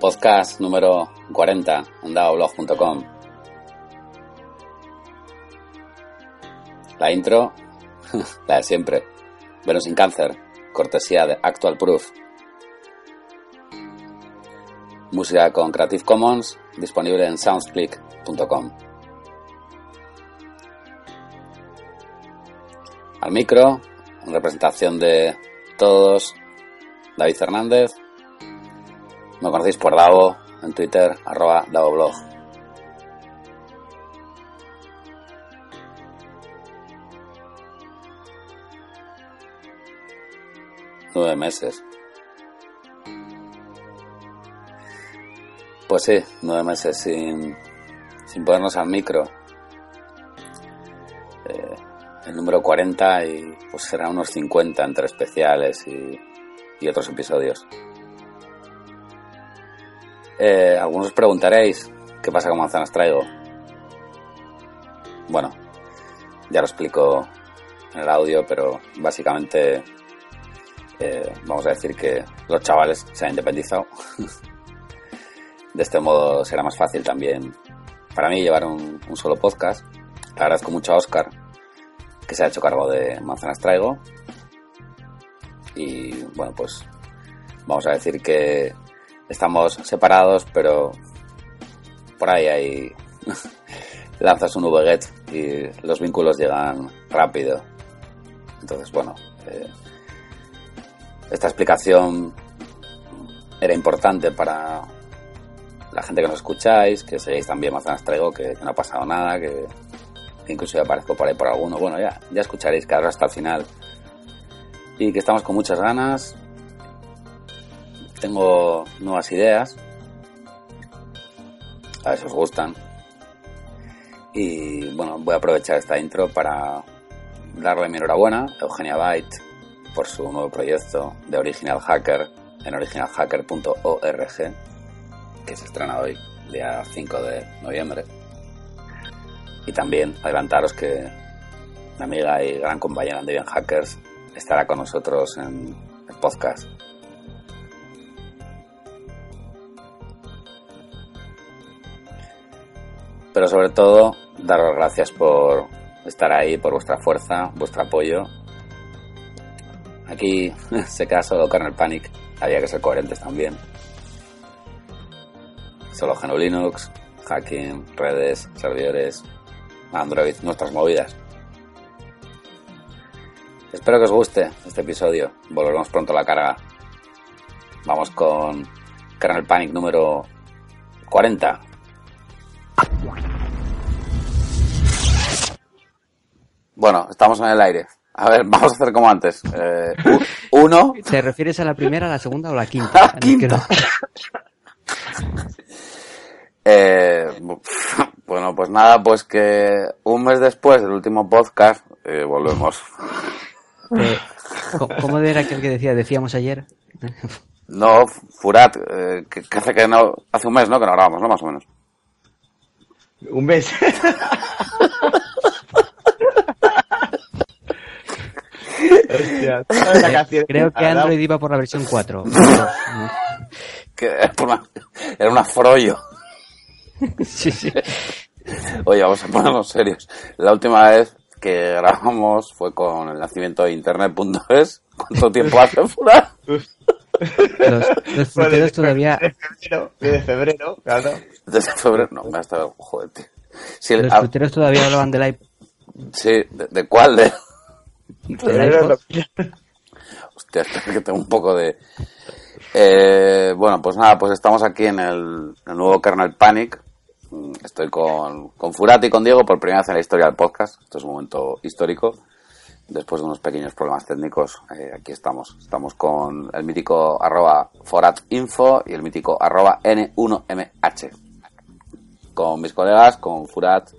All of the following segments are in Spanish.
Podcast número 40 en davoblog.com. La intro, la de siempre. Venus sin cáncer, cortesía de Actual Proof. Música con Creative Commons, disponible en soundsclick.com. Al micro, en representación de todos, David Fernández. Me conocéis por Davo en Twitter, arroba DavoBlog. Nueve meses. Pues sí, nueve meses sin, sin ponernos al micro. Eh, el número 40 y pues será unos 50 entre especiales y, y otros episodios. Eh, algunos os preguntaréis qué pasa con manzanas traigo. Bueno, ya lo explico en el audio, pero básicamente eh, vamos a decir que los chavales se han independizado. De este modo será más fácil también para mí llevar un, solo podcast. Le agradezco mucho a Oscar que se ha hecho cargo de Manzanas Traigo. Y bueno, pues vamos a decir que estamos separados, pero por ahí hay lanzas un VGET y los vínculos llegan rápido. Entonces, bueno, eh, esta explicación era importante para la gente que nos escucháis, que seguís también Manzanas Traigo, que, no ha pasado nada, que, que incluso aparezco por ahí por alguno. Bueno, ya, ya escucharéis que hasta el final. Y que estamos con muchas ganas. Tengo nuevas ideas. A ver si os gustan. Y bueno, voy a aprovechar esta intro para darle mi enhorabuena a Eugenia Byte por su nuevo proyecto de Original Hacker en originalhacker.org que se estrena hoy, día 5 de noviembre. Y también adelantaros que mi amiga y gran compañera de Bien Hackers estará con nosotros en el podcast. Pero sobre todo, daros gracias por estar ahí, por vuestra fuerza, vuestro apoyo. Aquí se queda solo Kernel Panic, había que ser coherentes también. Solo GNU Linux, hacking, redes, servidores, Android, nuestras movidas. Espero que os guste este episodio. Volveremos pronto a la carga. Vamos con Kernel Panic número 40. Bueno, estamos en el aire. A ver, vamos a hacer como antes. Eh, uno. ¿Te refieres a la primera, a la segunda o la quinta? La quinta. Eh, bueno, pues nada, pues que un mes después del último podcast eh, volvemos. Eh, ¿Cómo era aquel que decía? Decíamos ayer. No, Furat, que, hace que no, hace un mes, ¿no? Que no grabamos, ¿no? Más o menos. Un mes. Hostia, Creo que Android iba por la versión 4. que era una, era una frollo. sí, sí. Oye, vamos a ponernos serios. La última vez que grabamos fue con el nacimiento de internet.es. ¿Cuánto tiempo hace, Furat? Los, los fruteros todavía. De febrero, de febrero, claro. Desde febrero, no, me ha estado. Joder, tío. Los fruteros todavía hablaban del iPod. sí, ¿de, de cuál? De... IPod. Hostia, espera que tengo un poco de... Eh, bueno, pues nada, pues estamos aquí en el, el nuevo Kernel Panic. Mm, Estoy con, con Furati y con Diego por primera vez en la historia del podcast. Esto es un momento histórico. Después de unos pequeños problemas técnicos, eh, aquí estamos. Estamos con el mítico arroba foratinfo y el mítico arroba n1mh. Con mis colegas, con Furat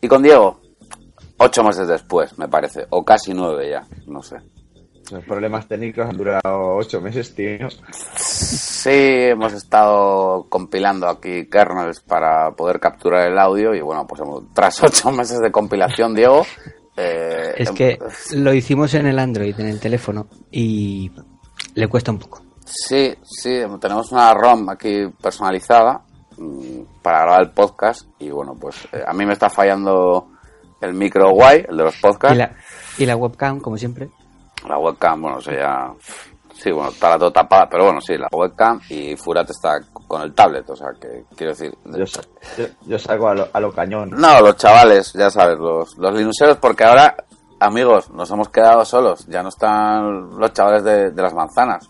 y con Diego. Ocho meses después, me parece. O casi nueve ya, no sé. Los problemas técnicos han durado ocho meses, tío. Sí, hemos estado compilando aquí kernels para poder capturar el audio y bueno, pues hemos- tras ocho meses de compilación, Diego, eh, Es que lo hicimos en el Android, en el teléfono, y le cuesta un poco. Sí, sí, tenemos una ROM aquí personalizada mm, para grabar el podcast y bueno, pues eh, a mí me está fallando el micro guay, el de los podcasts. Y la, y la webcam, como siempre. La webcam, bueno, o sea, ya... Sí, bueno, está la todo tapada, pero bueno, sí, la webcam y Furat está con el tablet, o sea, que quiero decir... Yo, yo, salgo a lo, a lo, cañón. No, los chavales, ya sabes, los, los linuseros, porque ahora, amigos, nos hemos quedado solos, ya no están los chavales de, de las manzanas.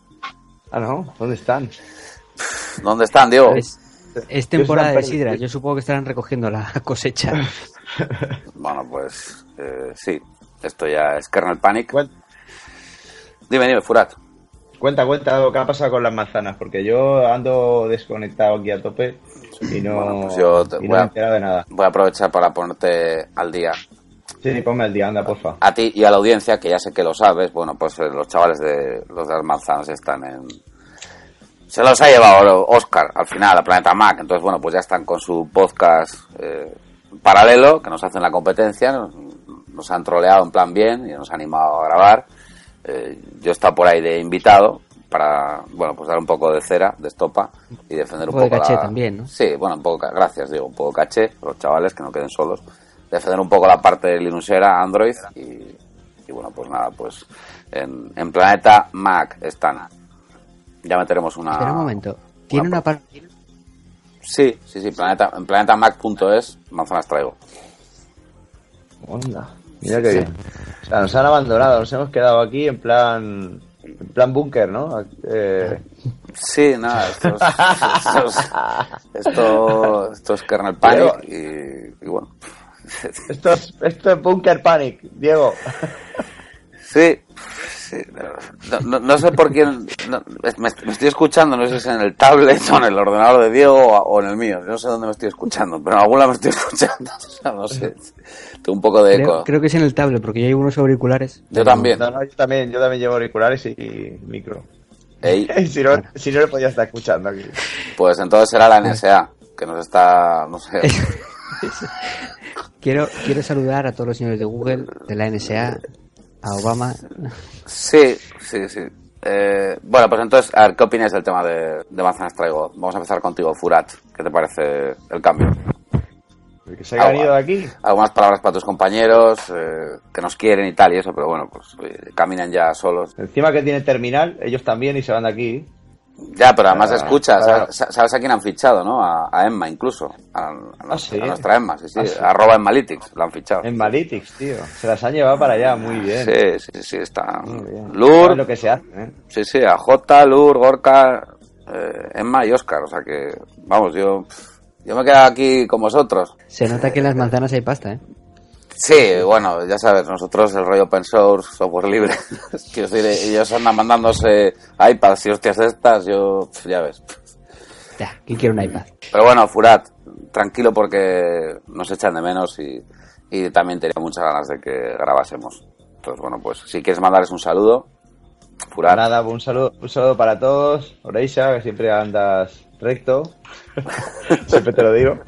Ah, no, ¿dónde están? ¿Dónde están, Diego? Es, temporada de sidra, yo supongo que estarán recogiendo la cosecha. bueno, pues eh, sí, esto ya es kernel panic. Dime, dime, Furat. Cuenta, cuenta lo que ha pasado con las manzanas, porque yo ando desconectado aquí a tope y no, pues yo y voy, a, enterado de nada. voy a aprovechar para ponerte al día. Sí, ponme al día, anda, porfa. A ti y a la audiencia, que ya sé que lo sabes, bueno, pues eh, los chavales de los de las manzanas están en... Se los ha llevado Oscar al final a Planeta Mac, entonces bueno, pues ya están con su podcast eh, paralelo, que nos hacen la competencia, nos, nos han troleado en plan bien y nos han animado a grabar. Eh, yo he estado por ahí de invitado para, bueno, pues dar un poco de cera, de estopa y defender un, un poco, poco de caché la... también, ¿no? Sí, bueno, un poco, gracias, digo, un poco caché, los chavales que no queden solos, defender un poco la parte Linuxera, Android y, y bueno, pues nada, pues en, en Planeta Mac están. Ya meteremos una... Espera un momento, ¿tiene una, parte...? Sí, sí, sí, planeta, en planetamac.es manzanas traigo. Onda. Mira qué bien. O sea, nos han abandonado, nos hemos quedado aquí en plan. En plan búnker, ¿no? Eh... Sí, nada, esto es, esto, es, esto, esto es kernel panic y, y, bueno. Esto es, esto es bunker panic, Diego. Sí, sí no, no, no, sé por quién. No, me, me, estoy escuchando, no sé si es en el tablet o en el ordenador de Diego o, o en el mío. No sé dónde me estoy escuchando, pero en alguna me estoy escuchando. O sea, no sé. Tengo un poco de creo, eco. Creo que es en el tablet, porque yo llevo unos auriculares. Yo también. No, no, yo también, yo también llevo auriculares y, y micro. Ey. si, no, si no le podía estar escuchando aquí. Pues entonces será la NSA, que nos está, no sé. quiero, quiero saludar a todos los señores de Google, de la NSA, a Obama. Sí, sí, sí. Eh, bueno, pues entonces, a ver, ¿qué opinas del tema de, de manzanas traigo? Vamos a empezar contigo, Furat. ¿Qué te parece el cambio? que se hayan ido de aquí. Algunas palabras para tus compañeros eh, que nos quieren y tal y eso, pero bueno, pues oye, caminan ya solos. Encima que tiene terminal, ellos también y se van de aquí. Ya, pero además escucha, claro. ¿sabes, ¿sabes, a quién han fichado, no? A, a Emma incluso. A, a, ¿Ah, sí? a, nuestra Emma, sí, sí. ¿Ah, sí? Arroba Emmalytics, la han fichado. Emmalytics, tío. Se las han llevado para allá, muy bien. Sí, sí, sí, está. Bien. Lur. lo que se hace, ¿eh? Sí, sí, a J, Lur, Gorka, eh, Emma y Oscar. O sea que, vamos, yo. Yo me quedo aquí con vosotros. Se nota que en las manzanas hay pasta, ¿eh? Sí, bueno, ya sabes, nosotros el rollo open source, software libre, quiero decir, ellos andan mandándose iPads y hostias estas, yo, ya ves. Ya, ¿quién quiere un iPad? Pero bueno, Furat, tranquilo porque nos echan de menos y, y también tenía muchas ganas de que grabásemos. Entonces, bueno, pues si quieres mandarles un saludo, Furat. Nada, un saludo, un saludo para todos. Oreisa, que siempre andas recto. siempre te lo digo.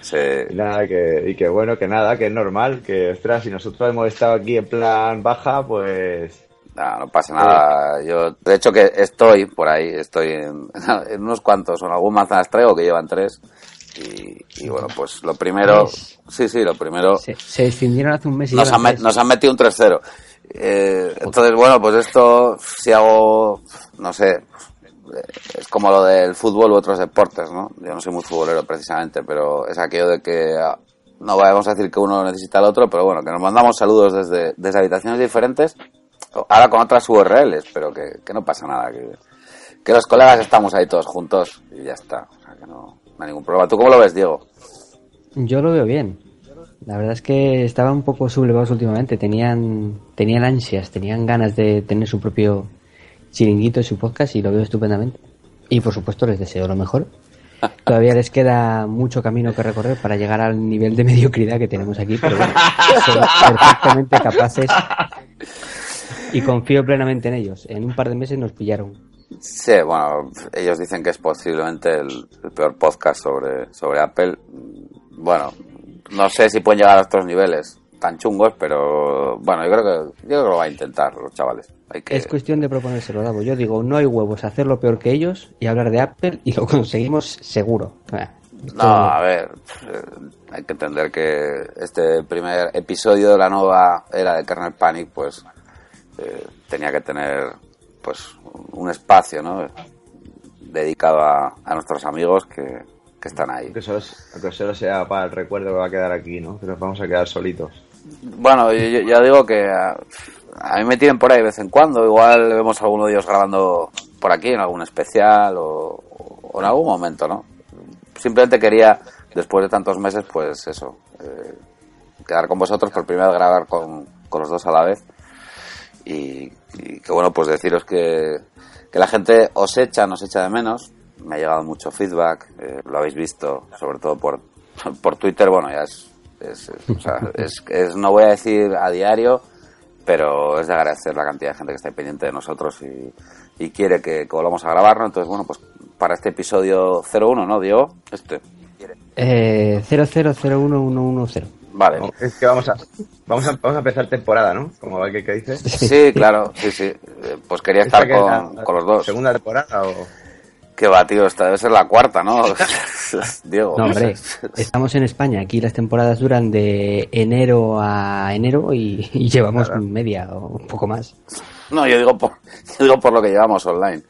Sí. Y nada, que, y que bueno, que nada, que es normal, que ostras, si nosotros hemos estado aquí en plan baja, pues... No, no pasa nada. Sí. Yo, de hecho, que estoy por ahí, estoy en, en unos cuantos, en algún manzanas traigo que llevan tres. Y, y, bueno, pues lo primero, sí, sí, lo primero. Se, se extendieron hace un mes y nos, han, nos han metido un 3-0. Eh, entonces, bueno, pues esto, si hago, no sé, es como lo del fútbol u otros deportes, ¿no? Yo no soy muy futbolero precisamente, pero es aquello de que no vamos a decir que uno necesita al otro, pero bueno, que nos mandamos saludos desde, desde habitaciones diferentes, ahora con otras URLs, pero que, que no pasa nada, que, que, los colegas estamos ahí todos juntos y ya está, o sea que no, no hay ningún problema. ¿Tú cómo lo ves, Diego? Yo lo veo bien. La verdad es que estaban un poco sublevados últimamente, tenían, tenían ansias, tenían ganas de tener su propio chiringuito y su podcast y lo veo estupendamente. Y por supuesto les deseo lo mejor. Todavía les queda mucho camino que recorrer para llegar al nivel de mediocridad que tenemos aquí, pero bueno, son perfectamente capaces y confío plenamente en ellos. En un par de meses nos pillaron. Sí, bueno, ellos dicen que es posiblemente el, el peor podcast sobre, sobre Apple. Bueno, no sé si pueden llegar a estos niveles. Tan chungos, pero bueno, yo creo que, yo creo que lo va a intentar los chavales. Hay que... Es cuestión de proponérselo, Davo. Yo digo, no hay huevos hacerlo peor que ellos y hablar de Apple y lo conseguimos seguro. Eh, No, a ver, eh, hay que entender que este primer episodio de la nueva era de Kernel Panic, pues eh, tenía que tener pues un espacio, ¿no? Dedicado a, a nuestros amigos que, que están ahí. Que solo, que solo sea para el recuerdo que va a quedar aquí, ¿no? Que nos vamos a quedar solitos. Bueno, yo, ya digo que a, a mí me tienen por ahí de vez en cuando. Igual vemos a alguno de ellos grabando por aquí en algún especial o, o en algún momento, ¿no? Simplemente quería, después de tantos meses, pues eso, eh, quedar con vosotros, por primera vez grabar con, con los dos a la vez. Y, y que bueno, pues deciros que, que la gente os echa, nos echa de menos. Me ha llegado mucho feedback, eh, lo habéis visto, sobre todo por, por Twitter. Bueno, ya es, es, es- o sea, es- es- no voy a decir a diario, pero es de agradecer la cantidad de gente que está pendiente de nosotros y, y quiere que, que volvamos a grabarlo. Entonces, bueno, pues para este episodio 01, ¿no, Diego? Este. Eh, 0001110. Vale. No, Es que vamos a, vamos a, vamos a empezar temporada, ¿no? Como va que, que dice. Sí, claro, sí, sí. Eh, Pues quería ¿Esta estar con, la- con los dos. ¿Segunda temporada o...? Qué va, tío, esta debe ser la cuarta, ¿no? Diego. No, hombre, estamos en España. Aquí las temporadas duran de enero a enero y, y llevamos media o un poco más. No, yo digo por, yo digo por lo que llevamos online.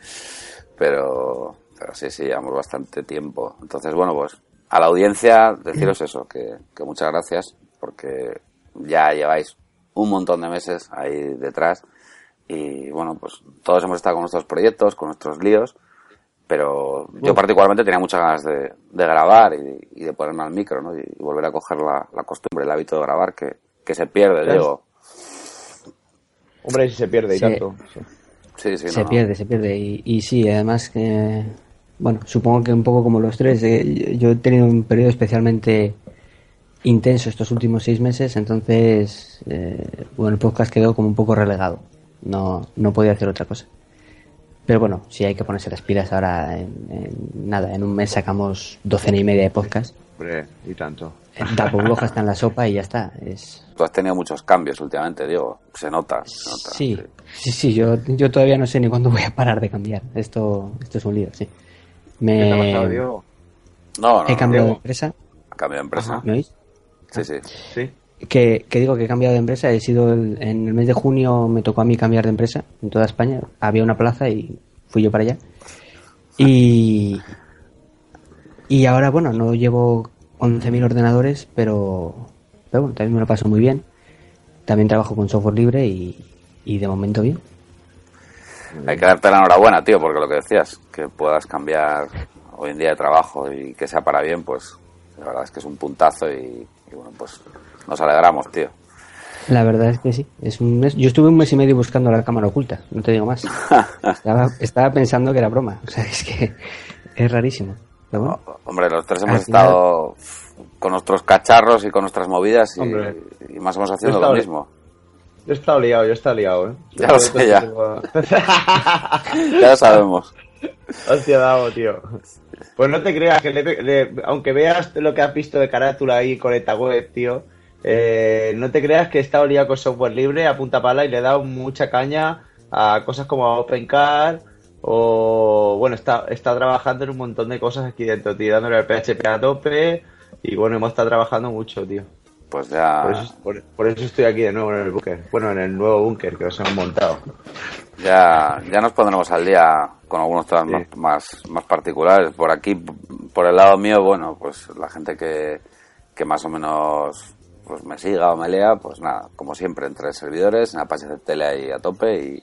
Pero, pero sí, sí, llevamos bastante tiempo. Entonces, bueno, pues a la audiencia deciros eso, que, que muchas gracias, porque ya lleváis un montón de meses ahí detrás. Y bueno, pues todos hemos estado con nuestros proyectos, con nuestros líos, pero yo particularmente tenía muchas ganas de, de grabar y, y de ponerme al micro, ¿no? Y, y volver a coger la, la costumbre, el hábito de grabar que, que se pierde, Claro. Diego. Hombre, si se pierde y Sí. tanto. sí. Sí, sí, se no, no. pierde, se pierde. Y, y sí, además que, bueno, supongo que un poco como los tres, eh, yo he tenido un periodo especialmente intenso estos últimos seis meses, entonces, eh, bueno, el podcast quedó como un poco relegado. No, no podía hacer otra cosa. Pero bueno, sí hay que ponerse las pilas ahora. En, en nada, en un mes sacamos docena y media de podcast. Hombre, y tanto. Dapo Bloja está en la sopa y ya está. Es, Tú has tenido muchos cambios últimamente, Diego. Se nota, se nota. Sí, sí, sí, yo, yo todavía no sé ni cuándo voy a parar de cambiar. Esto, esto es un lío, sí. ¿Qué te ha pasado, Me Diego? No, no, he no, cambiado de empresa, ha cambiado de empresa. ¿me oís? Sí, sí. Sí. Que, que digo que he cambiado de empresa, he sido el- en el mes de junio me tocó a mí cambiar de empresa en toda España, había una plaza y fui yo para allá. Y, y ahora, bueno, no llevo 11.000 ordenadores, pero, bueno, también me lo paso muy bien. También trabajo con software libre y, y de momento bien. Hay que darte la enhorabuena, tío, porque lo que decías, que puedas cambiar hoy en día de trabajo y que sea para bien, pues la verdad es que es un puntazo y bueno, pues nos alegramos, tío. La verdad es que sí. Es un mes. Yo estuve un mes y medio buscando la cámara oculta, no te digo más. Estaba, estaba pensando que era broma. O sea, es que es rarísimo. Pero bueno, Hombre, los tres hemos final- estado con nuestros cacharros y con nuestras movidas y, más o menos haciendo lo mismo. Yo he estado liado, yo he estado liado, ¿eh? Ya lo sé, ya. Ya lo sabemos. Hostia, tío. Pues no te creas que le- le- aunque veas lo que has visto de carátula ahí con esta web, tío, eh, no te creas que he estado liado con software libre a punta pala y le he dado mucha caña a cosas como OpenCar o, bueno, está, está trabajando en un montón de cosas aquí dentro, tío, dándole el PHP a tope y bueno, hemos estado trabajando mucho, tío. Pues ya, Por eso, por- por eso estoy aquí de nuevo en el búnker. Bueno, en el nuevo búnker que os han montado. ya, ya nos pondremos al día con algunos temas Sí. más, más, más particulares. Por aquí, por el lado mío, bueno, pues la gente que, que más o menos pues me siga o me lea, pues nada, como siempre, entre servidores, en Apache Tele ahí a tope y,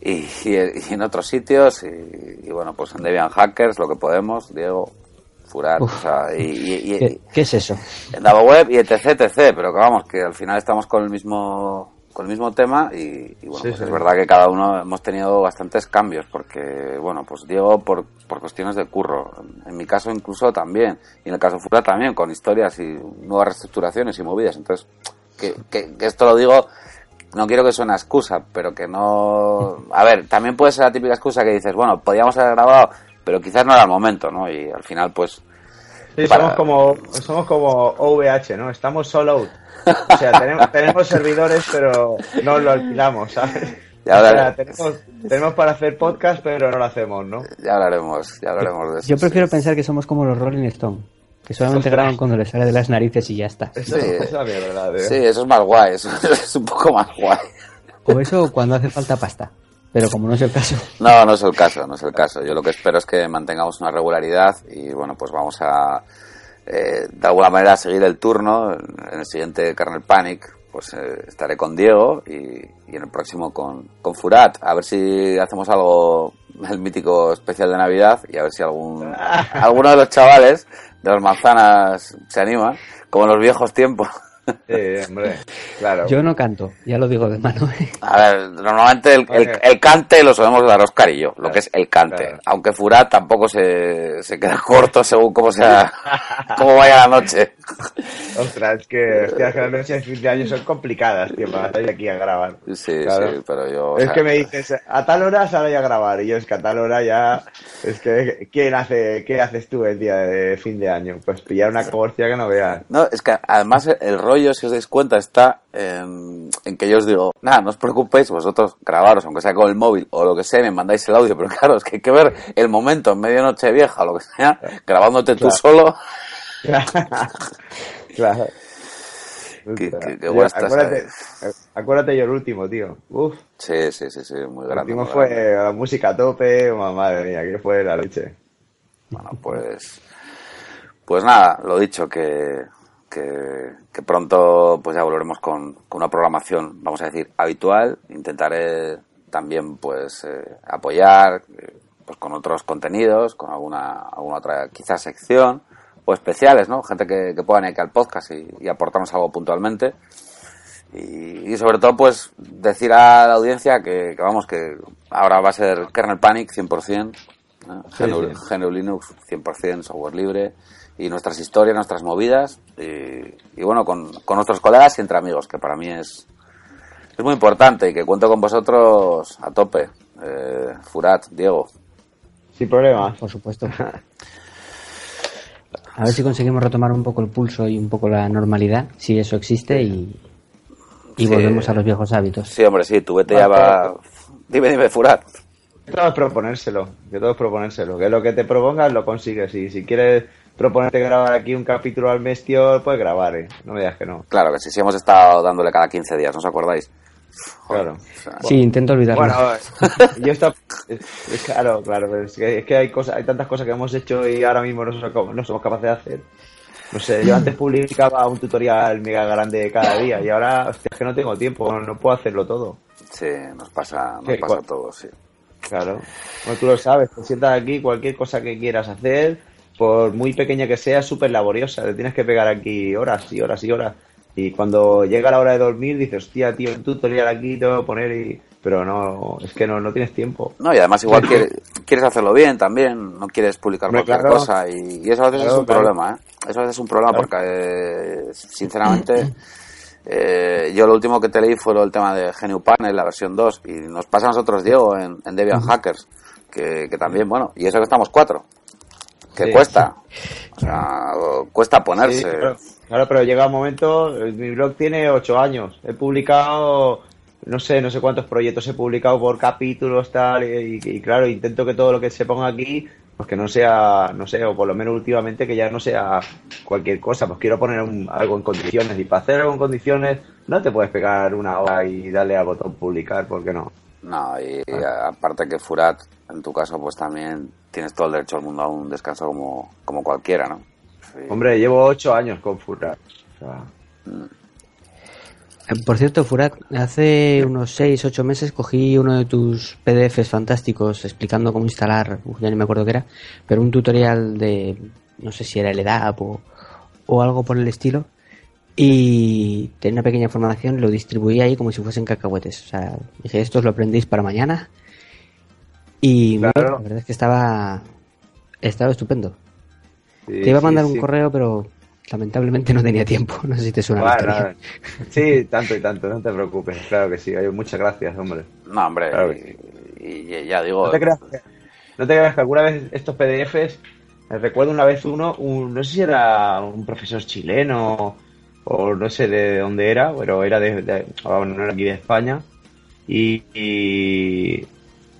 y, y en otros sitios y, y bueno, pues en Debian Hackers, lo que podemos, Diego, Furar, Uf. o sea, y, y- y- ¿qué, qué es eso? en Davo Web y etc, etc, pero que vamos, que al final estamos con el mismo con el mismo tema y, y bueno, Sí, pues sí. es verdad que cada uno hemos tenido bastantes cambios porque, bueno, pues Diego por, por cuestiones de curro, en mi caso incluso también, y en el caso Fura también, con historias y nuevas reestructuraciones y movidas, entonces, que, que, que esto lo digo, no quiero que suene a excusa, pero que no... A ver, también puede ser la típica excusa que dices, bueno, podíamos haber grabado, pero quizás no era el momento, ¿no? Y al final, pues, Sí, Para- somos como somos como OVH, ¿no? Estamos solo out. O sea, tenemos, tenemos servidores, pero no lo alquilamos, ¿sabes? Ya O sea, hablar- tenemos, tenemos para hacer podcast, pero no lo hacemos, ¿no? Ya hablaremos, ya hablaremos de eso. Yo prefiero sí. pensar que somos como los Rolling Stone, que solamente graban cuando les sale de las narices y ya está. Eso, Sí. esa mierda, tío. Sí, eso es más guay, eso es un poco más guay. O eso cuando hace falta pasta. Pero como no es el caso, No, no es el caso, no es el caso. Yo lo que espero es que mantengamos una regularidad y bueno, pues vamos a eh, de alguna manera seguir el turno. En el siguiente Kernel Panic, pues eh, estaré con Diego y, y en el próximo con, con Furat. A ver si hacemos algo, el mítico especial de Navidad y a ver si algún alguno de los chavales de las manzanas se anima, como en los viejos tiempos. Sí, hombre, claro. yo no canto, ya lo digo de mano. ¿eh? A ver, normalmente el, el, cante lo solemos dar Oscar y yo, lo que es el cante. Claro. Aunque Furat tampoco se, se queda corto según cómo sea, cómo vaya la noche. Ostras, es que, hostia, que las noches de fin de año son complicadas, tío, para salir aquí a grabar. Sí, Claro. sí, pero yo. o Es sea, que me dices, a tal hora sale a grabar, y yo es que a tal hora ya, es que, ¿quién hace, qué haces tú el día de fin de año? Pues pillar una corcia que no veas. No, es que además el rollo, si os dais cuenta, está en, en que yo os digo, nada, no os preocupéis, vosotros grabaros, aunque sea con el móvil o lo que sea, me mandáis el audio, pero claro, es que hay que ver el momento en medianoche vieja o lo que sea, grabándote tú Claro. solo. claro. Qué- qué- qué acuérdate, acuérdate yo el último, tío. Uf, Sí, sí, sí, sí, muy el grande. último muy fue grande. la música a tope, oh, madre mía, que fue la leche. Bueno, pues, pues nada, lo dicho, que, que, que pronto pues ya volveremos con, con una programación, vamos a decir, habitual. Intentaré también pues eh, apoyar eh, pues con otros contenidos, con alguna, alguna otra quizás sección o especiales, ¿no? Gente que, que pueda venir aquí al podcast y, y aportarnos algo puntualmente. Y, y sobre todo, pues, decir a la audiencia que, que vamos, que ahora va a ser kernel panic 100%, ¿no? Sí, GNU, sí. GNU Linux 100%, software libre, y nuestras historias, nuestras movidas, y, y bueno, con, con nuestros colegas y entre amigos, que para mí es, es muy importante y que cuento con vosotros a tope. Eh, Furat, Diego. Sin problema. Por supuesto. A ver si conseguimos retomar un poco el pulso y un poco la normalidad, si eso existe, y, y Sí. volvemos a los viejos hábitos. Sí, hombre, sí, tu vete ya va... Dime, dime, Furat. Que todo es proponérselo, que todo es proponérselo, que lo que te propongas lo consigues y si quieres proponerte grabar aquí un capítulo al mes, tío, puedes grabar, eh. no me digas que no. Claro que sí, sí hemos estado dándole cada 15 días, ¿no os acordáis? Claro. O sea, Sí, intento olvidarlo. Bueno, yo está, es, es claro, claro, pero es que, es que hay cosas, hay tantas cosas que hemos hecho y ahora mismo no somos, no somos capaces de hacer. No sé, yo antes publicaba un tutorial mega grande cada día y ahora, hostia, es que no tengo tiempo, no, no puedo hacerlo todo. Sí, nos pasa, nos Sí, pasa todos, sí. Claro. Bueno, tú lo sabes, te sientas aquí, cualquier cosa que quieras hacer, por muy pequeña que sea, es súper laboriosa. Te tienes que pegar aquí horas y horas y horas. Y cuando llega la hora de dormir, dices, hostia, tío, un tutorial aquí tengo que poner y... Pero no, es que no, no tienes tiempo. No, y además igual quieres, quieres hacerlo bien también, no quieres publicar Hombre, cualquier claro. cosa y, y eso a veces Claro, es un claro. problema, ¿eh? Eso a veces es un problema porque, eh, sinceramente, eh, yo lo último que te leí fue del tema de GNU Panel, la versión 2, y nos pasa a nosotros, Diego, en, en Debian Hackers, que, que también, bueno, y eso que estamos cuatro, que Sí, cuesta, o sea, cuesta ponerse. Sí, claro, pero llega un momento, eh, mi blog tiene ocho años. He publicado, no sé, no sé cuántos proyectos he publicado por capítulos, tal, y, y- y claro, intento que todo lo que se ponga aquí, pues que no sea, no sé, o por lo menos últimamente que ya no sea cualquier cosa, pues quiero poner un- algo en condiciones, y para hacer algo en condiciones no te puedes pegar una hora y darle al botón publicar, porque no. No, y aparte que Furat, en tu caso, pues también tienes todo el derecho al mundo a un descanso como, como cualquiera, ¿no? Hombre, llevo ocho años con Furat. O sea, Eh, Por cierto, Furat, hace unos 6, 8 meses cogí uno de tus PDFs fantásticos explicando cómo instalar, ya ni me acuerdo qué era, pero un tutorial de, no sé si era el EDAP o, o algo por el estilo, y tenía una pequeña información, lo distribuí ahí como si fuesen cacahuetes. O sea, dije, esto os lo aprendéis para mañana. Y la verdad es que estaba, estaba estupendo. Sí, Te iba a mandar sí. un correo, pero lamentablemente no tenía tiempo. No sé si te suena la Bueno, sí, tanto y tanto, no te preocupes. Claro que sí, oye, muchas gracias, hombre. No, hombre, Claro y, y ya digo, No te creas que, no te creas que alguna vez estos PDFs Recuerdo una vez uno, un, no sé si era un profesor chileno o no sé de dónde era, pero era de, de no era aquí de España. Y, y,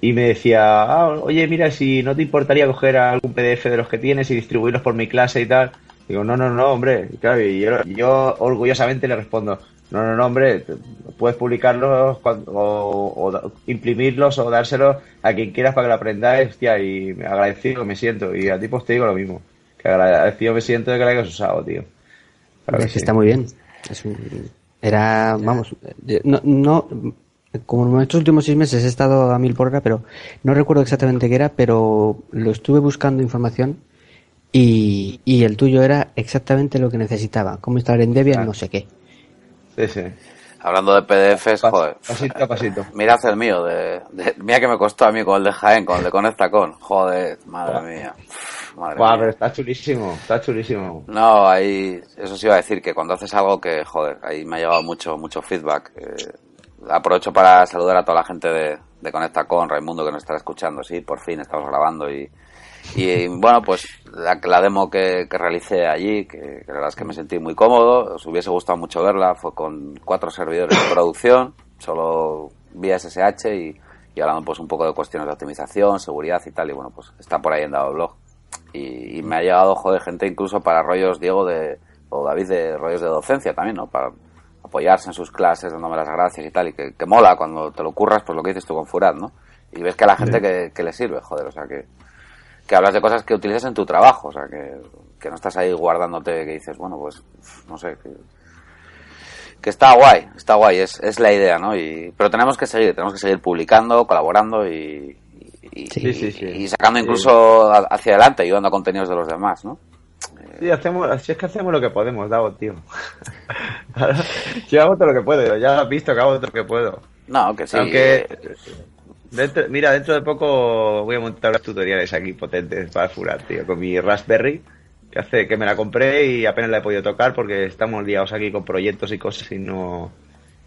y me decía, ah, oye, mira, si no te importaría coger algún PDF de los que tienes y distribuirlos por mi clase y tal. Digo, no, no, no, hombre. Y claro, y yo, yo orgullosamente le respondo, no, no, no, hombre, puedes publicarlos o, o, imprimirlos o dárselos a quien quieras para que lo aprendáis, hostia, y agradecido me siento. Y a ti pues te digo lo mismo, que agradecido me siento de que lo hayas usado, tío. Claro que sí. Está muy bien. Es un, era, vamos, no, no, como en estos últimos seis meses he estado a mil por hora, pero no recuerdo exactamente qué era, pero lo estuve buscando información y, y el tuyo era exactamente lo que necesitaba. Cómo instalar en Debian, no sé qué. Sí, sí. Hablando de PDFs, Pas- joder. pasito a pasito. Mirad el mío, de, de- mira que me costó a mí con el de Jaén, con el de Conecta con. Joder, madre mía. Madre mía. pero está chulísimo, está chulísimo. No, ahí, eso sí iba a decir, que cuando haces algo que, joder, ahí me ha llegado mucho, mucho feedback. eh, aprovecho para saludar a toda la gente de, de Conecta con, Raimundo, que nos está escuchando, sí, por fin estamos grabando y, y bueno, pues la, la demo que, que realicé allí, que, que la verdad es que me sentí muy cómodo, os hubiese gustado mucho verla, fue con cuatro servidores de producción, solo vía SSH y, y hablando pues un poco de cuestiones de optimización, seguridad y tal, y bueno, pues está por ahí en dado blog. Y, y me ha llegado, joder, gente incluso para rollos, Diego, de, o David, de rollos de docencia también, ¿no? Para apoyarse en sus clases, dándome las gracias y tal, y que, que mola cuando te lo curras, pues lo que dices tú con Furat, ¿no? Y ves que a la gente que, que le sirve, joder, o sea, que, que hablas de cosas que utilizas en tu trabajo, o sea, que, que no estás ahí guardándote, que dices, bueno, pues, no sé, que, que está guay, está guay, es, es la idea, ¿no? Y, pero tenemos que seguir, tenemos que seguir publicando, colaborando y, y, Sí, sí, sí. y sacando incluso hacia adelante, ayudando a contenidos de los demás, ¿no? Sí, hacemos, así es que hacemos lo que podemos, Davo, tío. Yo hago todo lo que puedo, ya has visto que hago todo lo que puedo. No, que sí. Aunque, dentro, mira, dentro de poco voy a montar unos tutoriales aquí potentes para Furat, tío, con mi Raspberry, que hace que me la compré y apenas la he podido tocar porque estamos liados aquí con proyectos y cosas y no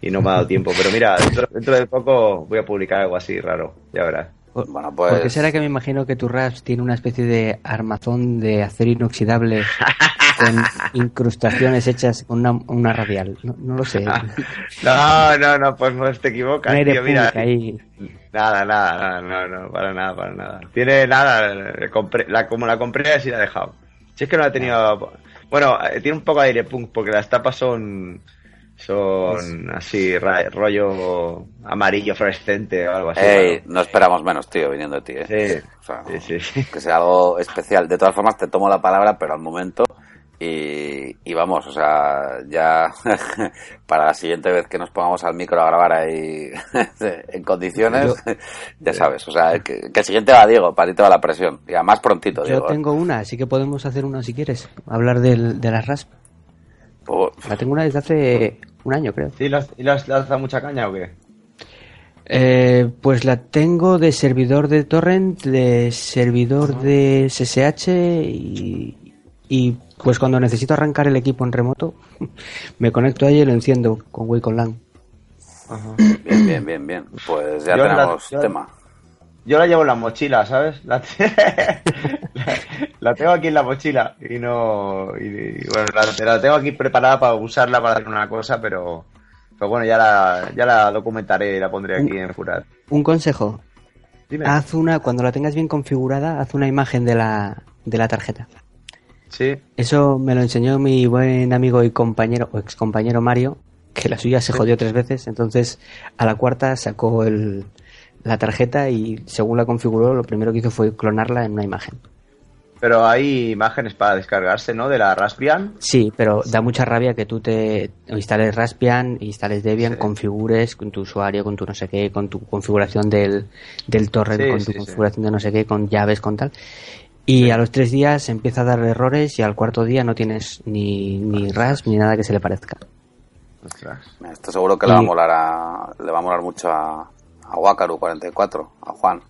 y no me ha dado tiempo. Pero mira, dentro, dentro de poco voy a publicar algo así raro, ya verás. Bueno, pues. ¿Por qué será que me imagino que tu RAS tiene una especie de armazón de acero inoxidable con incrustaciones hechas con una, una radial? No, no lo sé. No, no, no, pues no te equivocas, tío, mira. ahí. Nada, nada, nada, no, no, para nada, para nada. Tiene nada, compré- la, como la compré así la he dejado. Si es que no la he tenido... Bueno, eh, tiene un poco de aire punk porque las tapas son... Son así, rollo amarillo fluorescente o algo así. Ey, no esperamos menos, tío, viniendo de ti, ¿eh? Sí, O sea, sí, sí, sí. que sea algo especial. De todas formas, te tomo la palabra, pero al momento. Y, y vamos, o sea, ya para la siguiente vez que nos pongamos al micro a grabar ahí en condiciones, ya sabes, o sea, que, que el siguiente va Diego, para ti te va la presión. Y además prontito, Yo Diego. ¿eh? tengo una, así que podemos hacer una si quieres. Hablar del, de las RASP. Pues, La tengo una desde hace un año, creo. ¿Sí, las- ¿Y las, las da mucha caña o qué? Eh, pues la tengo de servidor de torrent, de servidor de SSH y, y pues cuando necesito arrancar el equipo en remoto me conecto ahí y lo enciendo con Wacom LAN. Ajá. bien, bien, bien, bien. Pues ya Yo la- tenemos yo- tema. Yo la llevo en la mochila, ¿sabes? La, la, la tengo aquí en la mochila y no. Y, y bueno, la, la tengo aquí preparada para usarla para hacer una cosa, pero. Pero bueno, ya la, ya la documentaré y la pondré aquí en Furat. Un consejo, Dime. haz una, cuando la tengas bien configurada, haz una imagen de la, de la tarjeta. Sí. Eso me lo enseñó mi buen amigo y compañero, o ex compañero Mario, que la suya se jodió tres veces, entonces a la cuarta sacó el, la tarjeta y según la configuró, lo primero que hizo fue clonarla en una imagen. Pero hay imágenes para descargarse, ¿no? De la Raspbian. Sí, pero da mucha rabia que tú te instales Raspbian, instales Debian, Sí. configures con tu usuario, con tu no sé qué, con tu configuración del, del torrent, Sí, con tu sí, sí. configuración de no sé qué, con llaves, con tal. Y a los tres días empieza a dar errores y al cuarto día no tienes ni, ni RAS ni nada que se le parezca. Ostras. Esto seguro que le va a molar a, le va a molar mucho a, a Wakaru44, a Juan,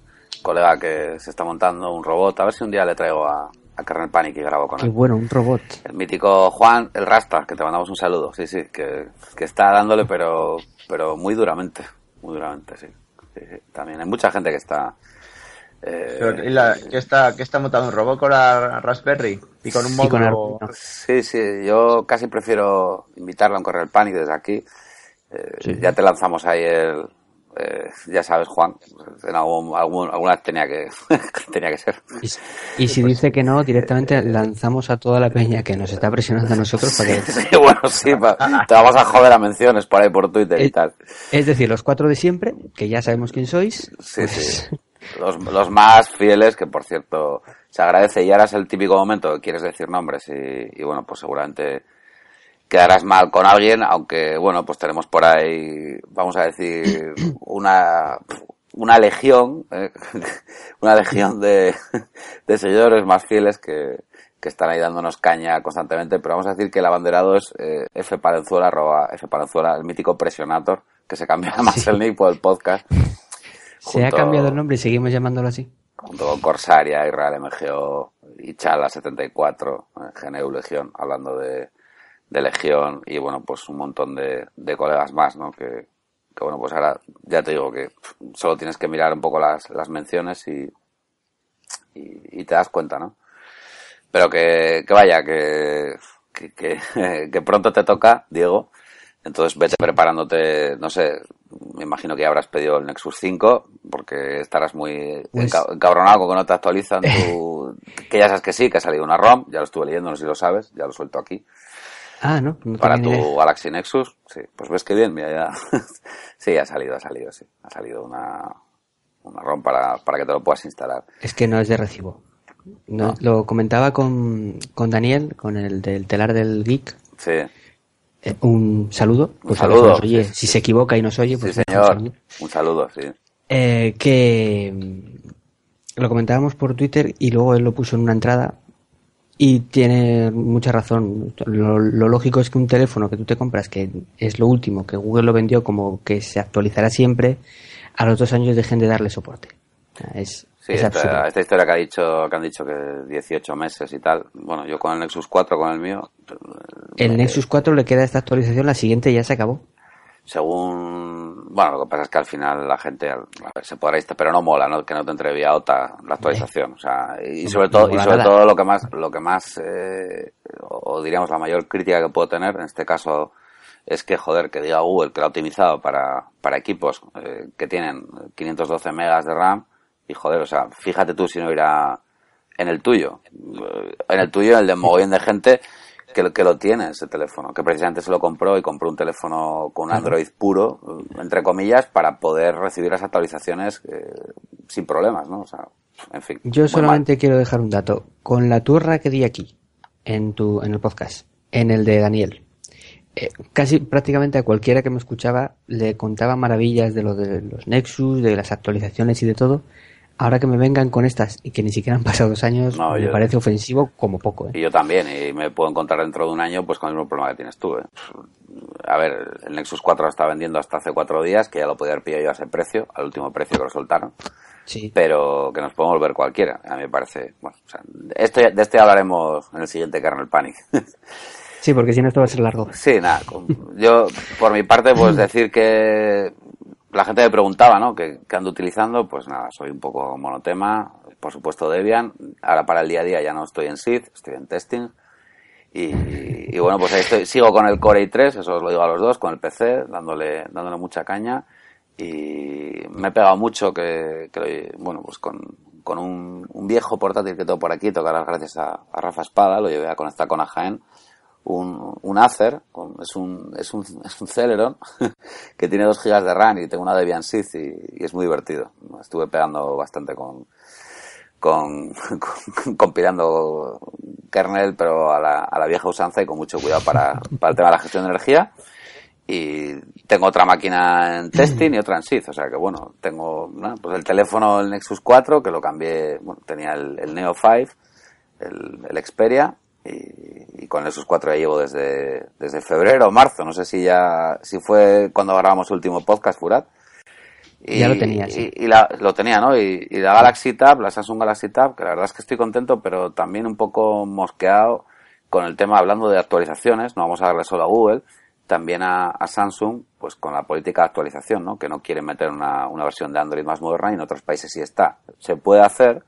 colega que se está montando un robot. A ver si un día le traigo a, a Kernel Panic y grabo con Qué él. bueno, un robot. El mítico Juan, el Rasta, que te mandamos un saludo. Sí, sí, que, que está dándole, pero, pero muy duramente. Muy duramente, sí. Sí, sí. También hay mucha gente que está, Eh, ¿y la, ¿qué, está, ¿Qué está montando? ¿Un robot con la Raspberry? ¿Y con un módulo? sí, sí, yo casi prefiero invitarlo a un correo Panic desde aquí. Eh, ya te lanzamos ahí el, eh, ya sabes, Juan, en algún, alguna vez tenía que, tenía que ser. Y, si dice que no, directamente lanzamos a toda la peña que nos está presionando a nosotros para que... Sí, bueno, sí, te vamos a joder a menciones por ahí por Twitter y tal. Es decir, los cuatro de siempre, que ya sabemos quién sois. Sí, sí. Pues los, los, más fieles, que por cierto se agradece. Y ahora es el típico momento que quieres decir nombres y, y bueno, pues seguramente quedarás mal con alguien, aunque bueno, pues tenemos por ahí, vamos a decir, una, una legión, ¿eh? una legión de, de seguidores más fieles que, que están ahí dándonos caña constantemente, pero vamos a decir que el abanderado es eh, F Palenzuela, arroba F Palenzuela, el mítico presionator, que se cambia más el nick por el podcast. se ha cambiado el nombre y seguimos llamándolo así. Junto con Corsaria, Israel MGO y Chala 74, GNU Legión, hablando de, de Legión y bueno, pues un montón de, de colegas más, ¿no? Que, que, bueno, pues ahora ya te digo que solo tienes que mirar un poco las, las menciones y, y, te das cuenta, ¿no? Pero que, que vaya, que, que, que, pronto te toca, Diego. Entonces vete preparándote, no sé, me imagino que ya habrás pedido el Nexus 5, porque estarás muy pues encabronado con que no te actualizan tu... que ya sabes que sí, que ha salido una ROM, ya lo estuve leyendo, no sé si lo sabes, ya lo suelto aquí. Ah, ¿no? para tu Galaxy Nexus, sí. Pues ves que bien, mira, ya. sí, ha salido, ha salido, sí. Ha salido una, una ROM para, para que te lo puedas instalar. Es que no es de recibo. No, Lo comentaba con, con Daniel, con el del telar del Geek. Sí. Eh, un saludo. un saludo. oye, si se equivoca y nos oye, pues. Sí, señor. Un saludo, sí. Eh, que mm, lo comentábamos por Twitter y luego él lo puso en una entrada y tiene mucha razón. Lo, lógico es que un teléfono que tú te compras, que es lo último, que Google lo vendió como que se actualizará siempre, a los dos años dejen de darle soporte. Es, sí, esta, historia que, ha dicho, que han dicho que 18 meses y tal. Bueno, yo con el Nexus 4, con el mío. El Nexus 4 le queda esta actualización, la siguiente ya se acabó según bueno lo que pasa es que al final la gente se podrá ir pero no mola ¿no? que no te entregue OTA la actualización o sea y sobre todo y sobre todo lo que más lo que más eh, o diríamos la mayor crítica que puedo tener en este caso es que joder que diga Google que lo ha optimizado para para equipos eh, que tienen 512 megas de RAM y joder o sea fíjate tú si no irá en el tuyo en el tuyo en el de mogollón de gente que, que lo tiene ese teléfono, que precisamente se lo compró y compró un teléfono con Android puro, entre comillas, para poder recibir las actualizaciones eh, sin problemas, ¿no? O sea, en fin. Yo solamente quiero dejar un dato. Con la turra que di aquí, en, tu, en el podcast, en el de Daniel, eh, casi prácticamente a cualquiera que me escuchaba le contaba maravillas de lo de los Nexus, de las actualizaciones y de todo ahora que me vengan con estas y que ni siquiera han pasado dos años, me parece ofensivo como poco. ¿eh? Y yo también, y me puedo encontrar dentro de un año pues con el mismo problema que tienes tú. ¿eh? A ver, el Nexus 4 lo estaba vendiendo hasta hace cuatro días, que ya lo podía haber pillado yo a ese precio, al último precio que lo soltaron. Sí. Pero que nos podemos volver cualquiera. A mí me parece, bueno, o sea, esto, de este hablaremos en el siguiente Kernel Panic. Sí, porque si no esto va a ser largo. Sí, nada. Yo, por mi parte, pues decir que la gente me preguntaba, ¿no? ¿Qué, ando utilizando? Pues nada, soy un poco monotema, por supuesto Debian. Ahora para el día a día ya no estoy en SID, estoy en testing. Y, bueno, pues ahí estoy, sigo con el Core i3, eso os lo digo a los dos, con el PC, dándole, dándole mucha caña. Y me he pegado mucho que, que bueno, pues con, con un, viejo portátil que tengo por aquí, tocar gracias a, a, Rafa Espada, lo llevé a conectar con Ajaen un, un Acer, es un, es un, es un Celeron que tiene 2 GB de RAM y tengo una Debian Sith y, y, es muy divertido. Estuve pegando bastante con, con, con compilando kernel, pero a la, a la vieja usanza y con mucho cuidado para, para el tema de la gestión de energía. Y tengo otra máquina en testing y otra en SID, o sea que bueno, tengo pues el teléfono, el Nexus 4, que lo cambié, bueno, tenía el, el Neo 5, el, el Xperia, y, con esos cuatro ya llevo desde, desde febrero o marzo, no sé si ya, si fue cuando grabamos el último podcast, Furat. Y, ya lo tenía, sí. Y, la, lo tenía, ¿no? Y, la Galaxy Tab, la Samsung Galaxy Tab, que la verdad es que estoy contento, pero también un poco mosqueado con el tema hablando de actualizaciones, no vamos a darle solo a Google, también a, Samsung, pues con la política de actualización, ¿no? Que no quieren meter una, una versión de Android más moderna y en otros países sí está. Se puede hacer,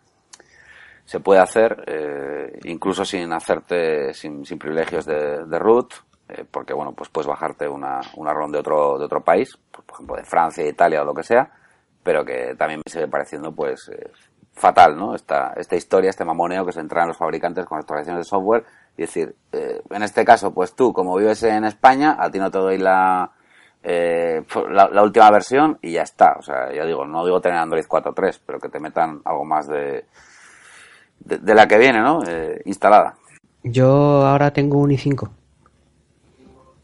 se puede hacer, eh, incluso sin hacerte, sin, sin privilegios de, de root, eh, porque bueno, pues puedes bajarte una, una ROM de otro, de otro país, pues, por ejemplo de Francia, Italia o lo que sea, pero que también me sigue pareciendo pues eh, fatal, ¿no? Esta, esta historia, este mamoneo que se entra en los fabricantes con actualizaciones de software y decir, eh, en este caso, pues tú, como vives en España, a ti no te doy la, eh, la, última versión y ya está. O sea, ya digo, no digo tener Android 4.3, pero que te metan algo más de, de, la que viene, ¿no? Eh, instalada. Yo ahora tengo un i5.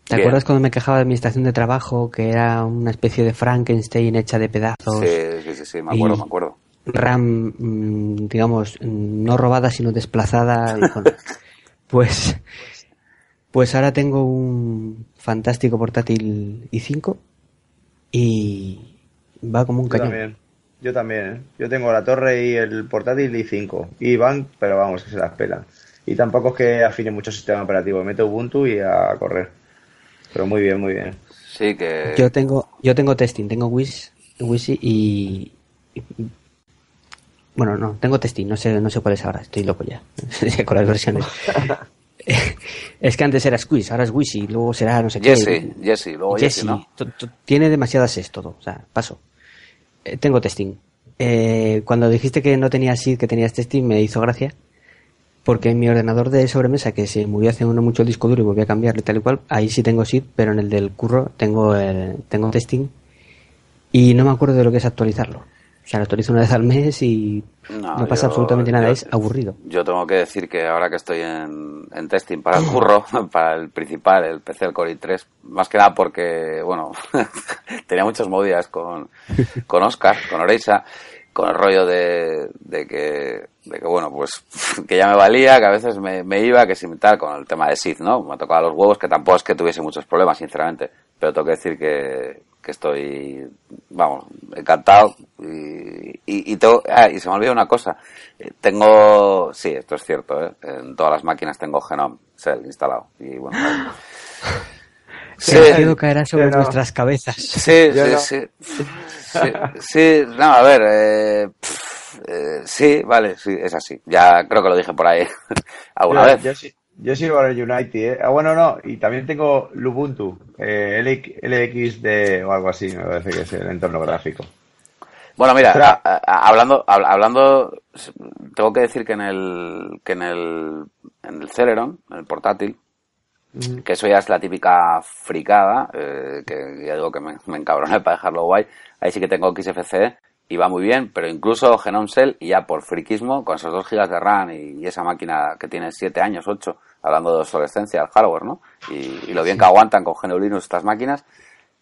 ¿Te acuerdas cuando me quejaba de mi estación de trabajo, que era una especie de Frankenstein hecha de pedazos? Sí, sí, sí, me acuerdo, me acuerdo. RAM, mm, digamos, no robada, sino desplazada. Pues, pues ahora tengo un fantástico portátil i5 y va como un Yo También. Yo también, ¿eh? Yo tengo la torre y el portátil i5. Y van, pero vamos, que se las pelan. Y tampoco es que afine mucho el sistema operativo. Meto Ubuntu y a correr. Pero muy bien, muy bien. Sí, que... Yo tengo, yo tengo testing, tengo Wish, Wishy y, bueno, no, tengo testing, no sé, no sé cuál es ahora, estoy loco ya con las versiones. es que antes era Squeeze, ahora es Wishy, luego será no sé qué. Jesse, luego Jesse, ¿no? Tiene demasiadas es todo, o sea, paso. Eh, tengo testing. Eh, cuando dijiste que no tenías SID, que tenías testing, me hizo gracia. Porque en mi ordenador de sobremesa, que se murió hace uno mucho el disco duro y volví a cambiarle tal y cual, ahí sí tengo SID, pero en el del curro tengo, tengo testing. Y no me acuerdo de lo que es actualizarlo. O sea, lo actualizo una vez al mes y no, pasa absolutamente nada, es aburrido. Yo tengo que decir que ahora que estoy en, testing para el curro, para el principal, el PC, el Core i3, más que nada porque, bueno, tenía muchas movidas con, con Oscar, con Oreisa, con el rollo de, de, que, de que, bueno, pues que ya me valía, que a veces me, me iba, que sin tal, con el tema de SID, ¿no? Me tocaba los huevos, que tampoco es que tuviese muchos problemas, sinceramente, pero tengo que decir que, que estoy, vamos, encantado. Y, y, y, ah, y se me olvida una cosa. Eh, tengo, sí, esto es cierto, ¿eh? en todas las máquinas tengo Genome Cell instalado. Y bueno, Sí, el caerá sobre nuestras cabezas. Sí, sí, sí, sí, No, a ver, eh, eh, sí, vale, sí, es así. Ya creo que lo dije por ahí alguna vez. Yo sí, yo sigo el Unity, ¿eh? Ah, bueno, no, y también tengo Lubuntu, eh, LXD o algo así, me parece que es el entorno gráfico. Bueno, mira, hablando, hablando, tengo que decir que en el, que en el, en el Celeron, en el portátil, que eso ya es la típica fricada, eh, que ya digo que me, me encabroné para dejarlo guay, ahí sí que tengo XFCE, y va muy bien, pero incluso Genome Cell, y ya por friquismo, con esos 2 GB de RAM y, esa máquina que tiene 7 años, 8, hablando de obsolescencia del hardware, ¿no? Y, lo bien que aguantan con GNU Linux estas máquinas,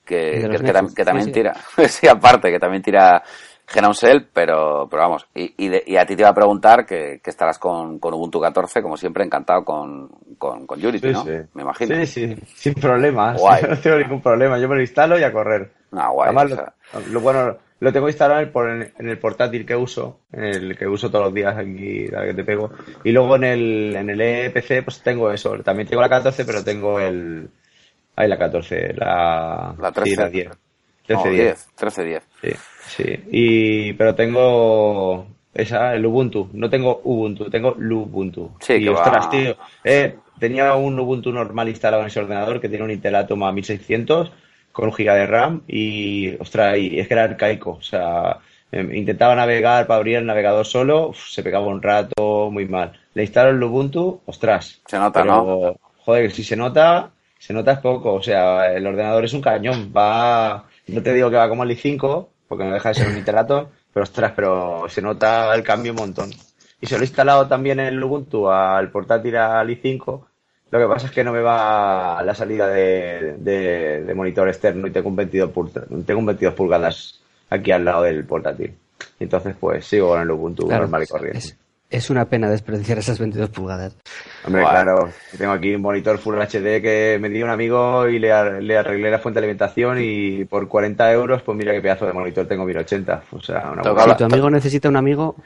que, que, también tira, sí, aparte, que también tira Genome Cell, pero, pero vamos, y, y, a ti te iba a preguntar que, estarás con, con, Ubuntu 14, como siempre, encantado con, con, con Unity, ¿no? Me imagino. Sí, sí, sin problemas. no tengo ningún problema, yo me lo instalo y a correr. No, guay. Además, lo, bueno, lo tengo instalado en el, en el, portátil que uso, en el que uso todos los días aquí, la que te pego. Y luego en el, en el EPC, pues tengo eso. También tengo la 14, pero tengo el. Ahí la 14, la. La 13. la 10. 13, 10. 13, 10. Sí, sí. Y, pero tengo esa, el Ubuntu. No tengo Ubuntu, tengo Lubuntu. Sí, y que ostras, tío. Eh, tenía un Ubuntu normal instalado en ese ordenador que tiene un Intel Atom a 1600 con un giga de RAM y, ostras, y es que era arcaico. O sea, em, intentaba navegar para abrir el navegador solo, se pegaba un rato, muy mal. Le instalo el Ubuntu, ostras. Se nota, ¿no? Joder, si se nota, se nota es poco. O sea, el ordenador es un cañón. Va, no te digo que va como el i5, porque no deja de ser un iterato, pero ostras, pero se nota el cambio un montón. Y se lo he instalado también el Ubuntu al portátil al i5 lo que pasa es que no me va la salida de, monitor externo y tengo un 22 tengo un 22 pulgadas aquí al lado del portátil. Entonces, pues sigo con el Ubuntu normal y corriente. es una pena desperdiciar esas 22 pulgadas. Hombre, claro, tengo aquí un monitor Full HD que me dio un amigo y le, arreglé la fuente de alimentación y por 40 euros, pues mira qué pedazo de monitor tengo 1080. O sea, una si tu amigo necesita un amigo...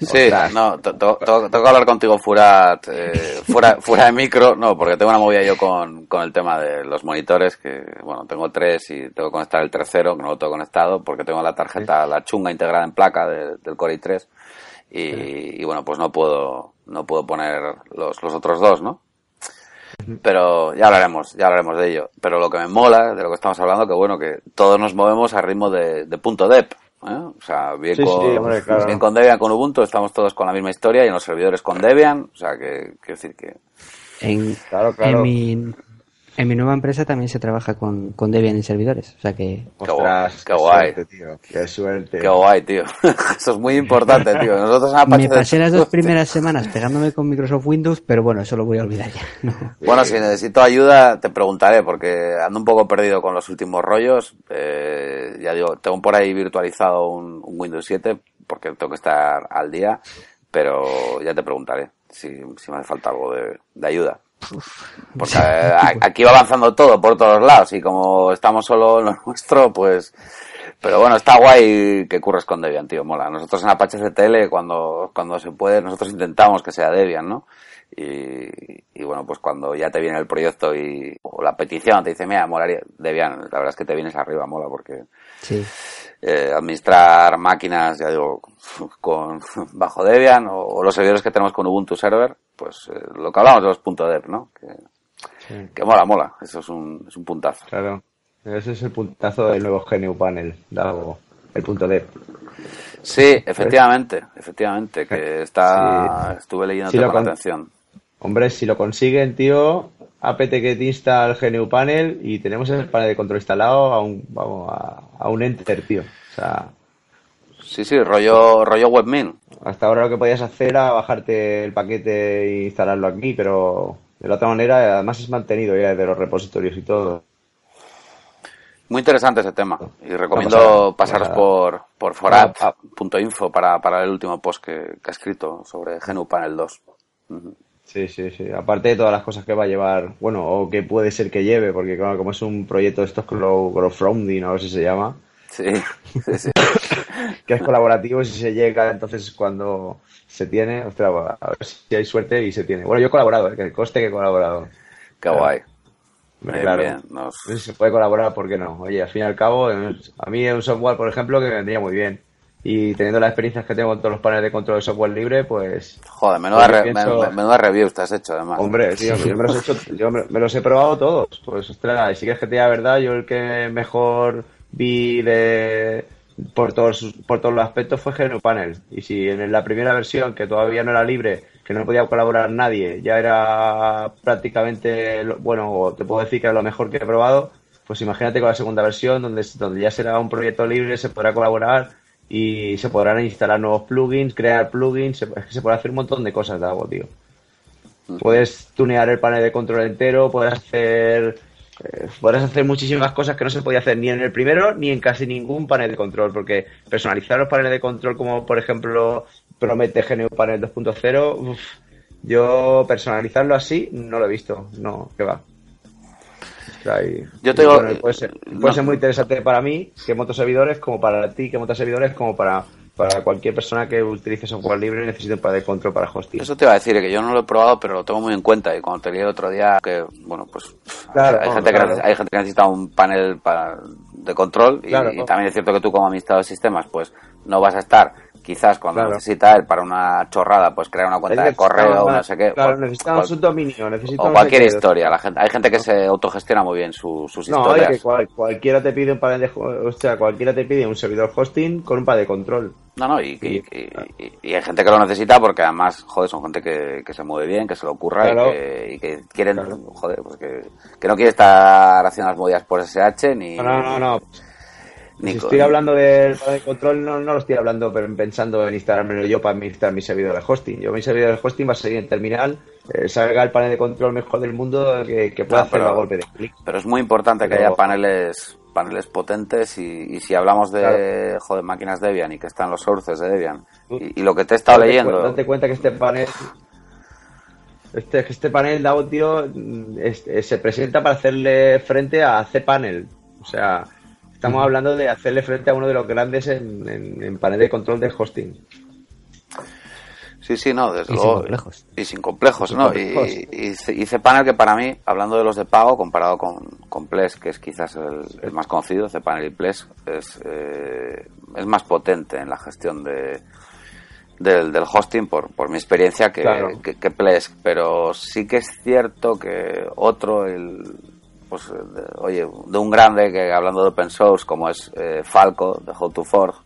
Sí, no, tengo que hablar contigo Furat, eh, fuera, fuera de micro, no, porque tengo una movida yo con, con el tema de los monitores, que bueno, tengo tres y tengo que conectar el tercero, que no lo tengo conectado, porque tengo la tarjeta, la chunga integrada en placa del Core i3 y, bueno, pues no puedo, no puedo poner los, los otros dos, ¿no? Pero ya hablaremos, ya hablaremos de ello. Pero lo que me mola de lo que estamos hablando, que bueno, que todos nos movemos a ritmo de, de punto dep. ¿eh? O sea, bien, con, bien con Debian, con Ubuntu, estamos todos con la misma historia y en los servidores con Debian. O sea, que quiero decir que. En, en mi en mi nueva empresa también se trabaja con, con Debian en servidores, o sea que... Ostras, qué, guay. Suerte, tío. Qué suerte. Qué guay, tío. Eso es muy importante, tío. Nosotros Me pasé las dos primeras semanas pegándome con Microsoft Windows, pero bueno, eso lo voy a olvidar ya. Bueno, si necesito ayuda, te preguntaré, porque ando un poco perdido con los últimos rollos. Eh, ya digo, tengo por ahí virtualizado un, Windows 7, porque tengo que estar al día, pero ya te preguntaré si, si me hace falta algo de, de ayuda. Porque aquí va avanzando todo por todos lados y como estamos solo en lo nuestro, pues... Pero bueno, está guay que curres con Debian, tío, mola. Nosotros en Apache CTL, cuando, cuando se puede, nosotros intentamos que sea Debian, ¿no? Y, y, bueno, pues cuando ya te viene el proyecto y o la petición te dice, mira, molaría Debian, la verdad es que te vienes arriba, mola, porque sí. eh, administrar máquinas, ya digo, con bajo Debian o, los servidores que tenemos con Ubuntu Server, pues eh, lo que hablamos de los puntos .deb, ¿no? Que, que mola, mola, eso es un, es un puntazo. Claro, ese es el puntazo del nuevo GNU Panel, dado el punto .deb. Sí, efectivamente, efectivamente, que está, estuve leyendo con atención. Hombre, si lo consiguen, tío, apt que te insta el GNU Panel y tenemos el panel de control instalado a un, vamos, a, un enter, tío. O sea... Sí, sí, rollo, rollo webmin. Hasta ahora lo que podías hacer era bajarte el paquete e instalarlo aquí, pero de la otra manera además es mantenido ya de los repositorios y todo. Muy interesante ese tema y recomiendo pasaros por, por forat.info para, para el último post que, que ha escrito sobre GNU Panel 2. Sí, sí, sí. Aparte de todas las cosas que va a llevar, bueno, o que puede ser que lleve, porque claro, como es un proyecto de estos crowdfunding, a ver si se llama. Sí, sí, que es colaborativo si se llega, entonces cuando se tiene, ostras, a ver si hay suerte y se tiene. Bueno, yo he colaborado, ¿eh? que el coste que he colaborado. Qué guay. claro, Si se puede colaborar, ¿por qué no? Oye, al fin y al cabo, a mí es un software, por ejemplo, que me vendría muy bien y teniendo las experiencias que tengo con todos los paneles de control de software libre, pues... Joder, menuda, pues menuda review te has hecho, además. Hombre, tío, yo, me los, he hecho, yo me, los he probado todos. Pues, ostras, y si quieres que te diga verdad, yo el que mejor vi de por todos por todos los aspectos fue GNU Panel. Y si en la primera versión, que todavía no era libre, que no podía colaborar nadie, ya era prácticamente, bueno, te puedo decir que era lo mejor que he probado, pues imagínate con la segunda versión, donde, donde ya será un proyecto libre, se podrá colaborar y se podrán instalar nuevos plugins, crear plugins, se, es que se puede hacer un montón de cosas de algo, tío. Puedes tunear el panel de control entero, puedes hacer eh, podrás hacer muchísimas cosas que no se podía hacer ni en el primero ni en casi ningún panel de control, porque personalizar los paneles de control como por ejemplo promete GNU Panel 2.0, yo personalizarlo así no lo he visto, no, que va. Yo tengo, puede, ser, puede ser, muy interesante para mí, que monto servidores, como para ti, que montas servidores, como para, para cualquier persona que utilice software libre y necesite un panel de control para hosting. Eso te iba a decir, que yo no lo he probado, pero lo tengo muy en cuenta. Y cuando te leí el otro día, que, bueno, pues hay, gente que, hay gente que necesita un panel para, de control y, y, también es cierto que tú como administrador de sistemas, pues no vas a estar quizás cuando necesita él para una chorrada, pues crear una cuenta de correo, no sé qué. Claro, necesitamos un dominio, necesitamos o cualquier historia. La gente, hay gente que se autogestiona muy bien sus historias. No, que cualquiera te pide un panel de, o sea, cualquiera te pide un servidor hosting con un panel de control. No, no, y, y, hay gente que lo necesita porque además, joder, son gente que, que se mueve bien, que se lo ocurra y, que, quieren, joder, pues que, no quiere estar haciendo las movidas por SH ni... No, no, no. Si estoy hablando del panel de control, no, no lo estoy hablando pensando en instalarme yo para administrar mi servidor de hosting. Yo mi servidor de hosting va a seguir en terminal, eh, salga el panel de control mejor del mundo que, que pueda hacer a golpe de clic. Pero es muy importante que haya paneles paneles potentes y, si hablamos de joder, máquinas Debian y que están los sources de Debian y, lo que te he estado leyendo... Date cuenta que este panel... Este, este panel de audio mm, se presenta para hacerle frente a cPanel. O sea, estamos hablando de hacerle frente a uno de los grandes en, en panel de control de hosting. Sí, sí, no, desde y Sin complejos. Y sin complejos, ¿no? Y, hice panel que para mí, hablando de los de pago, comparado con, con Ples, que es quizás el, más conocido, cPanel y Ples, es, eh, es más potente en la gestión de, del, del hosting por, por mi experiencia que, que, Ples. Pero sí que es cierto que otro, el, pues, oye, de un grande que hablando de open source como es eh, Falco, de How to Forge,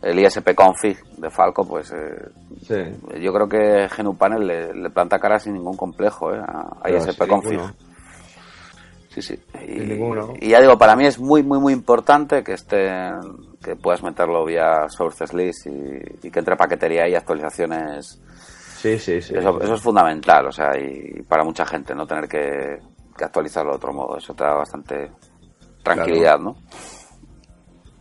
el ISP config de Falco, pues eh, yo creo que GNU Panel le, planta cara sin ningún complejo eh, a, ISP config. Sí, sí. Y, ya digo, para mí es muy, muy, muy importante que esté, que puedas meterlo vía sources list y, que entre paquetería y actualizaciones. Sí, sí, sí. Eso, eso, es fundamental, o sea, y para mucha gente no tener que, actualizarlo de otro modo. Eso te da bastante tranquilidad, ¿no?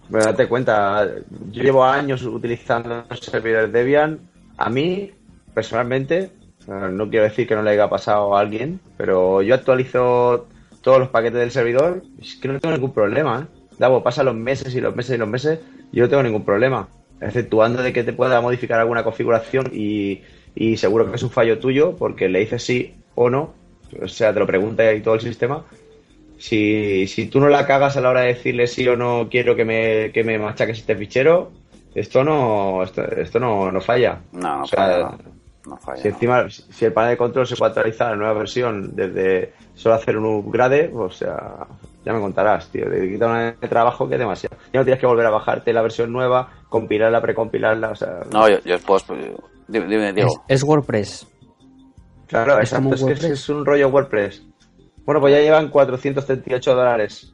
Bueno, date cuenta, yo llevo años utilizando servidores Debian. A mí, personalmente, no quiero decir que no le haya pasado a alguien, pero yo actualizo todos los paquetes del servidor es que no tengo ningún problema. ¿eh? Davo, pasa los meses y los meses y los meses y yo no tengo ningún problema. Exceptuando de que te pueda modificar alguna configuración y, y seguro que es un fallo tuyo porque le dices sí o no, o sea, te lo pregunta y todo el sistema si, si tú no la cagas a la hora de decirle sí o no quiero que me, que me machaques este fichero, esto no esto, no, no, falla. No, no, falla, Si encima, si el panel de control se puede actualizar a la nueva versión desde solo hacer un upgrade, o sea, ya me contarás, tío. De quitar un trabajo que es demasiado. Ya no tienes que volver a bajarte la versión nueva, compilarla, precompilarla, o sea. No, yo, yo pues, dime, Diego. Es, WordPress. Claro, es exacto, es, que es un rollo WordPress. Bueno, pues ya llevan 438 dólares.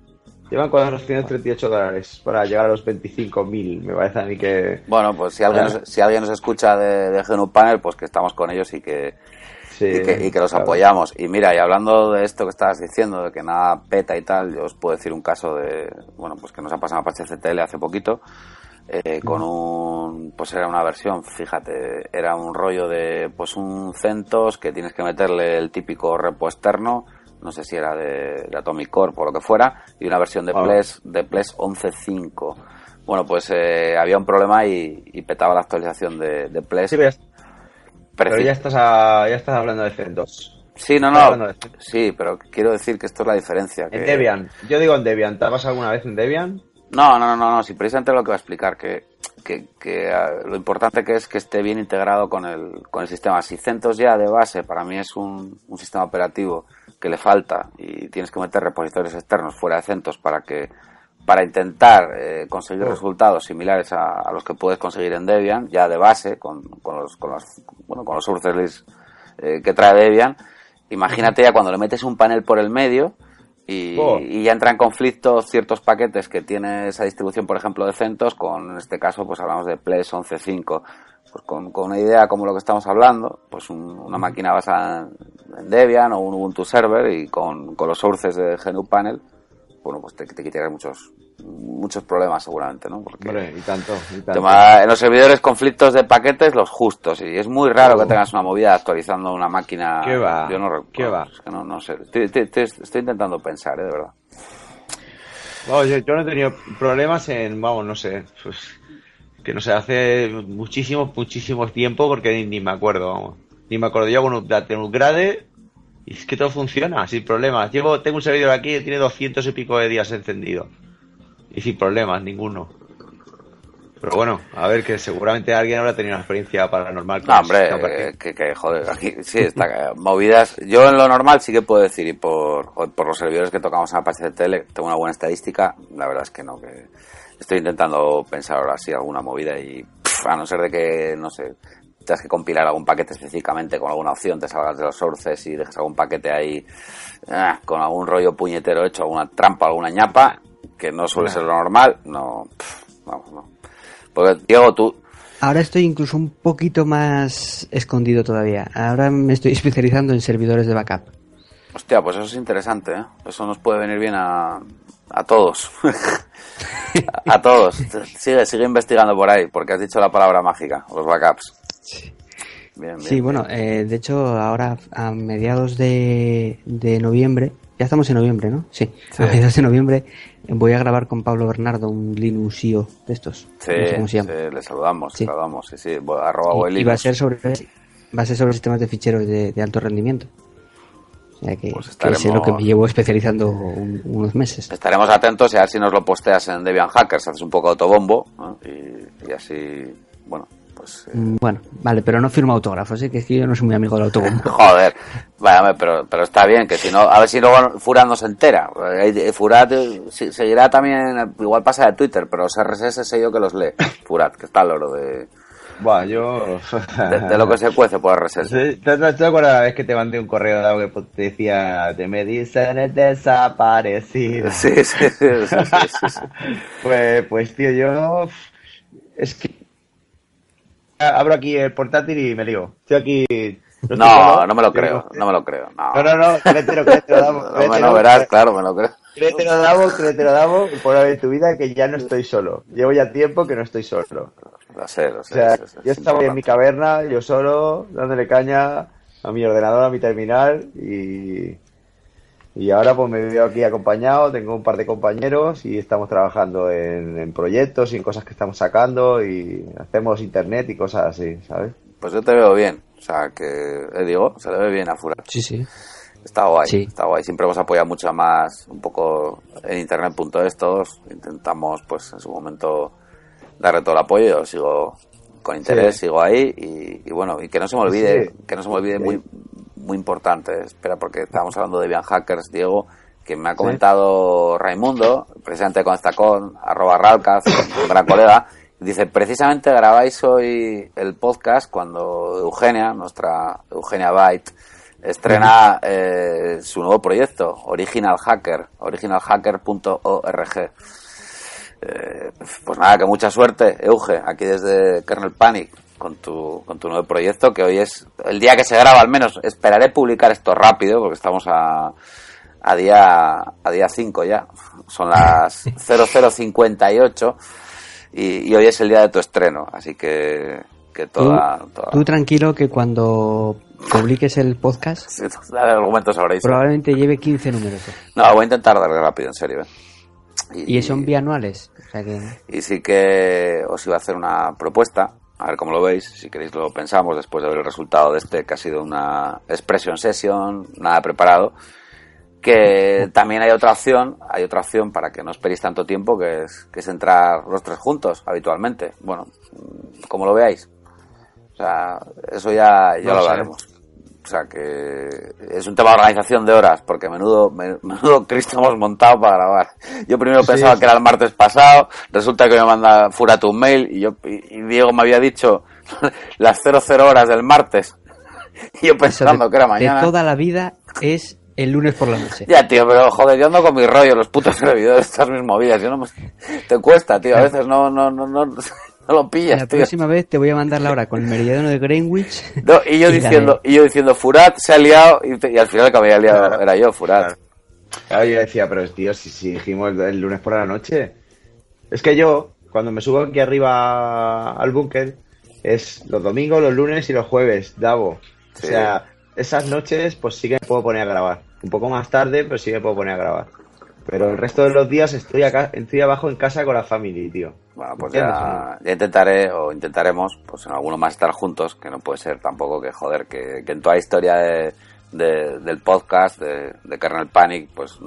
Llevan 438 dólares para llegar a los 25.000. Me parece a mí que. Bueno, pues si alguien, nos, si alguien nos escucha de, de GNU Panel, pues que estamos con ellos y que, y que, los apoyamos. Y mira, y hablando de esto que estabas diciendo, de que nada peta y tal, yo os puedo decir un caso de. Bueno, pues que nos ha pasado a CTL hace poquito. Eh, con un pues era una versión fíjate era un rollo de pues un CentOS que tienes que meterle el típico repo externo no sé si era de, Atomic Core o lo que fuera, y una versión de ah. Ples, de Ples 11.5. Bueno, pues eh, había un problema y, petaba la actualización de, de Ples. Sí, pero, ya, estás ya estás hablando de CentOS. Sí, no, no. Sí, pero quiero decir que esto es la diferencia. En Debian. Yo digo en Debian. ¿Te has alguna vez en Debian? No, no, no, no. Sí, precisamente lo que va a explicar. Que, que, que ah, lo importante que es que esté bien integrado con el, con el sistema. Si CentOS ya de base para mí es un, un sistema operativo que le falta y tienes que meter repositorios externos fuera de CentOS para que para intentar eh, conseguir resultados similares a, los que puedes conseguir en Debian ya de base con, con los con los bueno con los sources eh, que trae Debian imagínate ya cuando le metes un panel por el medio y, y, ya entra en conflicto ciertos paquetes que tiene esa distribución, por ejemplo, de CentOS, con en este caso, pues hablamos de Ples 11.5, pues con, con, una idea como lo que estamos hablando, pues una máquina basada en Debian o un Ubuntu Server y con, con los sources de GNU Panel, bueno, pues te, te quitaría muchos muchos problemas seguramente, ¿no? Porque y tanto, en los servidores conflictos de paquetes los justos y es muy raro que tengas una movida actualizando una máquina. ¿Qué va? Yo no, ¿Qué va? Es que no, no sé. Estoy, intentando pensar, ¿eh? de verdad. yo, yo, no he tenido problemas en, vamos, no sé, pues, que no sé, hace muchísimo, muchísimo tiempo porque ni, me acuerdo, vamos. Ni me acuerdo yo con un, un grade y es que todo funciona sin problemas. Llevo, tengo un servidor aquí que tiene 200 y pico de días encendido. Y sin problemas, ninguno. Pero bueno, a ver, que seguramente alguien habrá tenido una experiencia paranormal. no, hombre, que, que, joder, aquí sí, está movidas. Yo en lo normal sí que puedo decir, y por, por los servidores que tocamos en Apache de Tele, tengo una buena estadística. La verdad es que no, que estoy intentando pensar ahora sí alguna movida y a no ser de que, no sé, tengas que compilar algún paquete específicamente con alguna opción, te salgas de los sources y dejes algún paquete ahí ah, con algún rollo puñetero hecho, alguna trampa, alguna ñapa, que no suele ser lo normal, no, vamos, no. Porque, Diego, tú... Ahora estoy incluso un poquito más escondido todavía. Ahora me estoy especializando en servidores de backup. Hostia, pues eso es interesante, ¿eh? Eso nos puede venir bien a, a todos. a todos. Sigue, sigue investigando por ahí, porque has dicho la palabra mágica, los backups. Bien, sí, bueno, eh, de hecho, ahora a mediados de, de noviembre, ya estamos en noviembre, ¿no? Sí, a mediados de noviembre voy a grabar con Pablo Bernardo un Linuxio de estos. Sí, sí le saludamos, sí. saludamos, sí, sí, arroba y, y va a ser sobre va a ser sobre sistemas de ficheros de, de alto rendimiento. O sea que, pues es lo que me llevo especializando unos meses. Estaremos atentos y a ver si nos lo posteas en Debian Hackers, haces un poco de autobombo y, y, así, bueno, pues... Eh. Mm, bueno, vale, pero no firmo autógrafos, ¿eh? que es que yo no soy muy amigo del autobombo. Joder, vaya, pero, pero está bien, que si no, a ver si luego Furat no se entera. Furat eh, seguirá también, igual pasa de Twitter, pero los RSS sé yo que los lee. Furat, que está al oro de bueno, yo. De, lo que se cuece por RSS. ¿Te, acuerdas la vez que te mandé un correo que te decía, te me dicen el desaparecido? Sí, sí, sí. pues, pues, tío, yo. Es que. Abro aquí el portátil y me digo. Estoy aquí. No, no, me lo creo, no me lo creo. No, no, no, créetelo, créetelo, damos. No, no verás, claro, me lo creo. Créetelo, damos, créetelo, damos, por haber tu vida que ya no estoy solo. Llevo ya tiempo que no estoy solo. Lo sé, lo sé. O sea, yo estaba en mi caverna, yo solo, dándole caña a mi ordenador, a mi terminal y, y ahora pues me veo aquí acompañado, tengo un par de compañeros y estamos trabajando en, proyectos y en cosas que estamos sacando y hacemos internet y cosas así, ¿sabes? Pues yo te veo bien, o sea que, eh, digo, se le ve bien a Fura. Sí, sí. Está guay, está guay. Siempre hemos apoyado mucho más un poco en internet.es todos. Intentamos, pues en su momento darle todo el apoyo, yo sigo con interés, sigo ahí y, bueno, y que no se me olvide, que no se me olvide muy muy importante, espera, porque estábamos hablando de Bian Hackers, Diego, que me ha comentado Raimundo, precisamente con esta con, arroba Ralcaz, un gran colega, dice, precisamente grabáis hoy el podcast cuando Eugenia, nuestra Eugenia Byte, estrena eh, su nuevo proyecto, Original Hacker, originalhacker.org. Eh, pues nada, que mucha suerte, Euge, aquí desde Kernel Panic, con tu, con tu nuevo proyecto, que hoy es el día que se graba, al menos. Esperaré publicar esto rápido, porque estamos a, a día a día 5 ya. Son las 0058 y, y hoy es el día de tu estreno, así que, que toda, tú, tú tranquilo que cuando publiques el podcast, sí, argumentos probablemente lleve 15 números. No, voy a intentar darle rápido, en serio. ¿eh? Y, son bianuales. Y sí que os iba a hacer una propuesta, a ver cómo lo veis, si queréis lo pensamos después de ver el resultado de este, que ha sido una expression session, nada preparado, que también hay otra opción, hay otra opción para que no esperéis tanto tiempo, que es, que es entrar los tres juntos habitualmente. Bueno, como lo veáis. O sea, eso ya, ya lo haremos. O sea que es un tema de organización de horas, porque menudo, menudo Cristo hemos montado para grabar. Yo primero pensaba que era el martes pasado, resulta que me manda Furato un mail y yo y Diego me había dicho las 00 horas del martes. Y yo pensando que era mañana. De toda la vida es el lunes por la noche. Ya, tío, pero joder, yo ando con mi rollo, los putos servidores, estas mis movidas. Yo no Te cuesta, tío, a veces no, no, no, no. No lo pillas, La próxima vez te voy a mandar la hora con el meridiano de Greenwich. No, y yo diciendo, y yo diciendo, Furat se ha liado, y, al final el que me había liado era yo, Furat. Claro. yo decía, pero tío, si, si dijimos el, lunes por la noche. Es que yo, cuando me subo aquí arriba al búnker, es los domingos, los lunes y los jueves, Davo. O sea, esas noches, pues sí que me puedo poner a grabar. Un poco más tarde, pero sí que me puedo poner a grabar. Pero el resto de los días estoy acá, estoy abajo en casa con la familia, tío. Bueno, pues ya, intentaré o intentaremos, pues en alguno más estar juntos, que no puede ser tampoco que joder, que, en toda la historia de, del podcast de, de, Kernel Panic, pues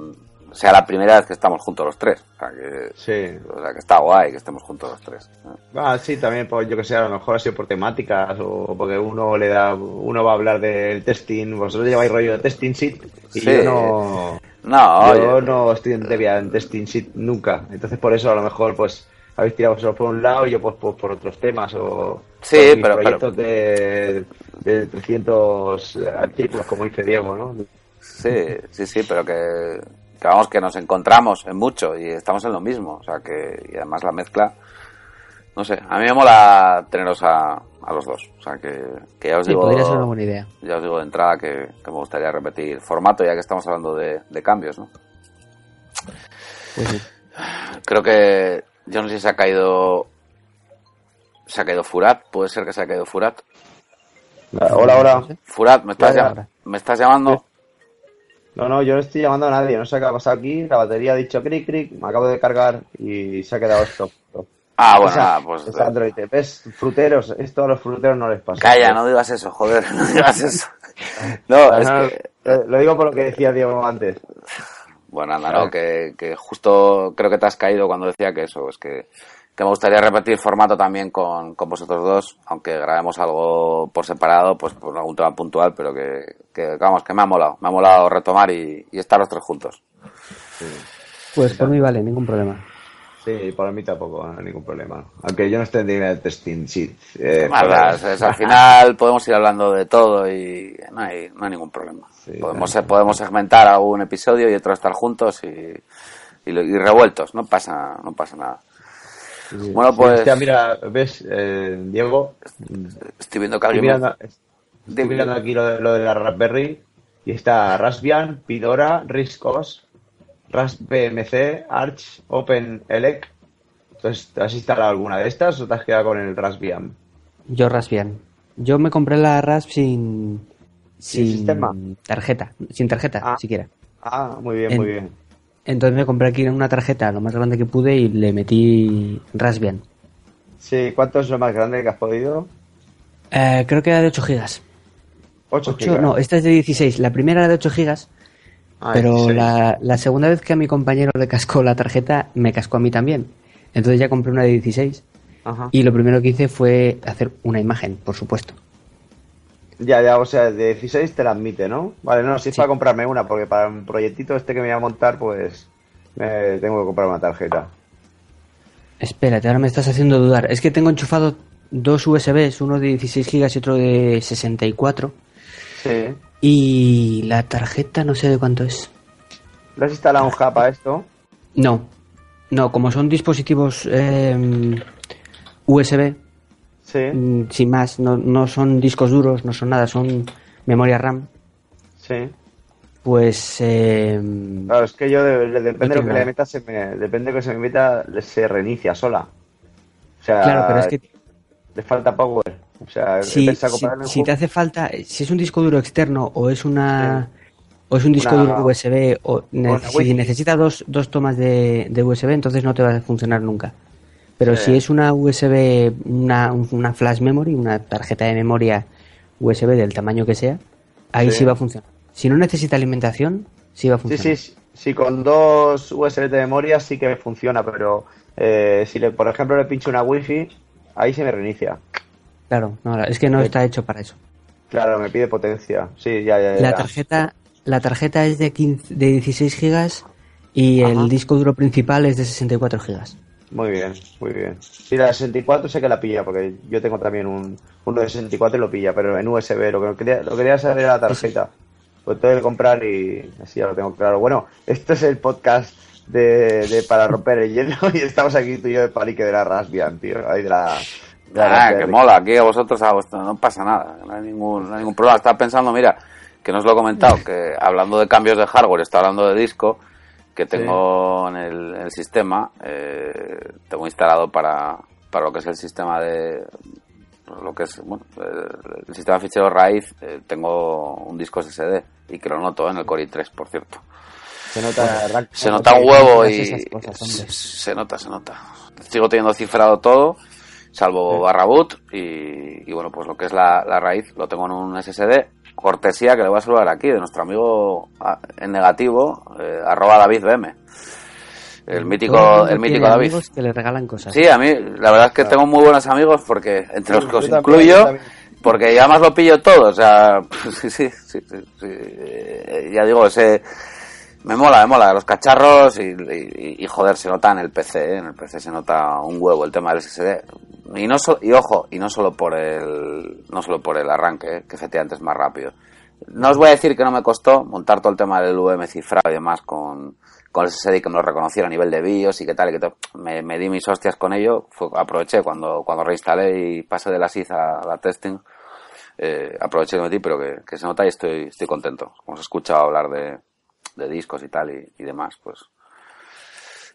sea la primera vez que estamos juntos los tres. O sea que, sí. o sea que está guay que estemos juntos los tres. Ah, sí, también, pues yo que sé, a lo mejor ha sido por temáticas o porque uno le da, uno va a hablar del testing, vosotros lleváis rollo de testing sheet y yo no no, yo no estoy en en testing sheet nunca. Entonces por eso a lo mejor pues habéis tirado vosotros por un lado y yo pues, por, otros temas o sí, pero, proyectos De, de 300 artículos como dice Diego, ¿no? Sí, sí, sí, pero que, que vamos que nos encontramos en mucho y estamos en lo mismo, o sea que y además la mezcla no sé, a mí me mola teneros a, a los dos. O sea, que, que ya os digo. Podría ser una buena idea. Ya os digo de entrada que, me gustaría repetir formato, ya que estamos hablando de, cambios, ¿no? Pues Creo que yo no sé si se ha caído se ha caído Furat, puede ser que se ha caído Furat. Hola, hola. Furat, ¿me estás. ¿me estás llamando? No, no, yo no estoy llamando a nadie, no sé qué ha pasado aquí, la batería ha dicho cric, cric, me acabo de cargar y se ha quedado esto. Ah, bueno, Esa- nada, pues esa Android, ¿ves? Fruteros, esto a los fruteros no les pasa. calla, no digas eso, joder, no digas eso. No, es que lo- Lo digo por lo que decía Diego antes. Bueno, anda, no, que, que justo creo que te has caído cuando decía que eso, es que, que me gustaría repetir formato también con, con vosotros dos, aunque grabemos algo por separado, pues por algún tema puntual, pero que, que vamos, que me ha molado, me ha molado retomar y, y estar los tres juntos. Pues por mí vale, ningún problema. Sí, por mí tampoco, no hay ningún problema. Aunque yo no esté en el testing sheet. eh, pero- es- al final podemos ir hablando de todo y no hay, no hay ningún problema. Sí, podemos, podemos segmentar algún episodio y otro estar juntos y, y, revueltos, no pasa, no pasa nada. Sí, Bueno, sí, pues- hostia, mira, ves, eh, Diego, Estoy viendo que estoy alguien... me- mirando, estoy mirando aquí lo de, lo de la Raspberry y está Raspbian, Pidora, RISC-OS, RaspBMC, Arch, OpenELEC. Entonces, ¿te has instalado alguna de estas o te has quedado con el Raspbian? Yo Raspbian. Yo me compré la Rasp sin, ¿Sin sin sistema? tarjeta, sin tarjeta Ah. siquiera. Ah, muy bien, En- muy bien. Entonces me compré aquí una tarjeta lo más grande que pude y le metí Raspbian. Sí, ¿cuánto es lo más grande que has podido? Eh, creo que era de 8 gigas. 8 8, no, esta es de 16. La primera era de 8 gigas, Pero la, la segunda vez que a mi compañero le cascó la tarjeta, me cascó a mí también. Entonces ya compré una de 16 Ajá. y lo primero que hice fue hacer una imagen, por supuesto. Ya, ya, o sea, de 16 te la admite, ¿no? Vale, no, si es Sí. para comprarme una, porque para un proyectito este que me voy a montar, pues me tengo que comprar una tarjeta. Espérate, ahora me estás haciendo dudar. Es que tengo enchufado dos USBs, uno de 16 gigas y otro de 64. Sí. Y la tarjeta no sé de cuánto es. ¿Le has instalado un hub a esto? No, no, como son dispositivos eh, USB, Sí, mm, sin más, no, no son discos duros, no son nada, son memoria RAM, sí. pues eh, Claro, es que yo, de- de- depende de lo que le meta, se me, depende de que se me meta, se reinicia sola. O sea, claro, pero es que le falta power. O sea, he si, si- te hace falta, si es un disco duro externo o es una o es un disco Una- duro USB o si necesita dos, dos tomas de, de USB, entonces no te va a funcionar nunca. Pero Sí. si es una USB, una, una flash memory, una tarjeta de memoria USB del tamaño que sea, ahí Sí. sí va a funcionar. Si no necesita alimentación, sí va a Sí, funcionar. sí, sí, sí, con dos USB de memoria sí que funciona, pero eh, si le, por ejemplo le pincho una wifi, ahí se me reinicia. Claro, no, es que no Sí. está hecho para eso. Claro, me pide potencia. Sí, ya, ya, ya. La tarjeta, la tarjeta es de 15, de 16 gigas y Ajá. el disco duro principal es de 64 gigas. Muy bien, muy bien. Sí, la de 64 sé que la pilla, porque yo tengo también un, uno de 64 y lo pilla, pero en USB. Lo que quería, lo que quería saber era la tarjeta. Pues tengo que comprar y así ya lo tengo claro. Bueno, esto es el podcast de, de para romper el hielo y estamos aquí tú y yo de palique de la Raspbian, tío. Ahí de la... la Ah, que mola, aquí a vosotros a vuestro- no pasa nada, no hay ningún, no hay ningún problema. Estaba pensando, mira, que no os lo he comentado, que hablando de cambios de hardware, está hablando de disco, que tengo en el, en el sistema, eh, tengo instalado para, para lo que es el sistema de pues, lo que es bueno, el, sistema de ficheros raíz, eh, tengo un disco SSD y que lo noto en el Core i3, por cierto. Se nota, Se nota un huevo y cosas, se nota, se nota. Sigo teniendo cifrado todo, salvo barra boot y, y bueno, pues lo que es la, la raíz lo tengo en un SSD. Cortesía que le voy a saludar aquí de nuestro amigo ah, en negativo, eh, arroba David BM. El mítico, el mítico David. amigos que le regalan cosas. Sí, a mí la verdad es que tengo muy buenos amigos porque entre los que os incluyo, porque ya más lo pillo todo, o sea, sí, sí, sí, sí, sí, ya digo, ese me mola, me mola los cacharros y, y, joder, se nota en el PC, ¿eh? en el PC se nota un huevo el tema del SSD. Y no so- y ojo, y no solo por el no solo por el arranque, ¿eh? que efectivamente es más rápido. No os voy a decir que no me costó montar todo el tema del VM cifrado y demás con, con el SSD que me lo reconociera a nivel de BIOS y qué tal y que tal. Me, me di mis hostias con ello, aproveché cuando, cuando reinstalé y pasé de la SID a la testing, eh, aproveché me metí, pero que, que se nota y estoy, estoy contento. Como os he escuchado hablar de, de discos y tal y, y demás, pues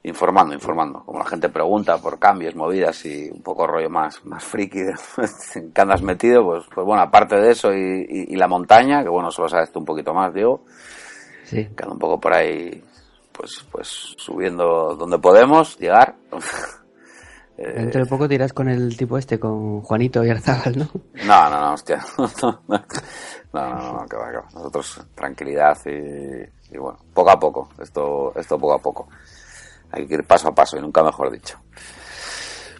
informando, informando. Como la gente pregunta por cambios, movidas y un poco rollo más, más friki en que andas metido, pues, pues bueno, aparte de eso y, y, la montaña, que bueno, solo sabes tú un poquito más, Diego. Sí. Que ando un poco por ahí, pues, pues subiendo donde podemos llegar. Eh, Dentro de poco tiras con el tipo este, con Juanito y Arzábal, ¿no? No, no, no, hostia. No, no, no, que va, que va. Nosotros tranquilidad y, y, bueno, poco a poco. Esto, esto poco a poco. Hay que ir paso a paso y nunca mejor dicho.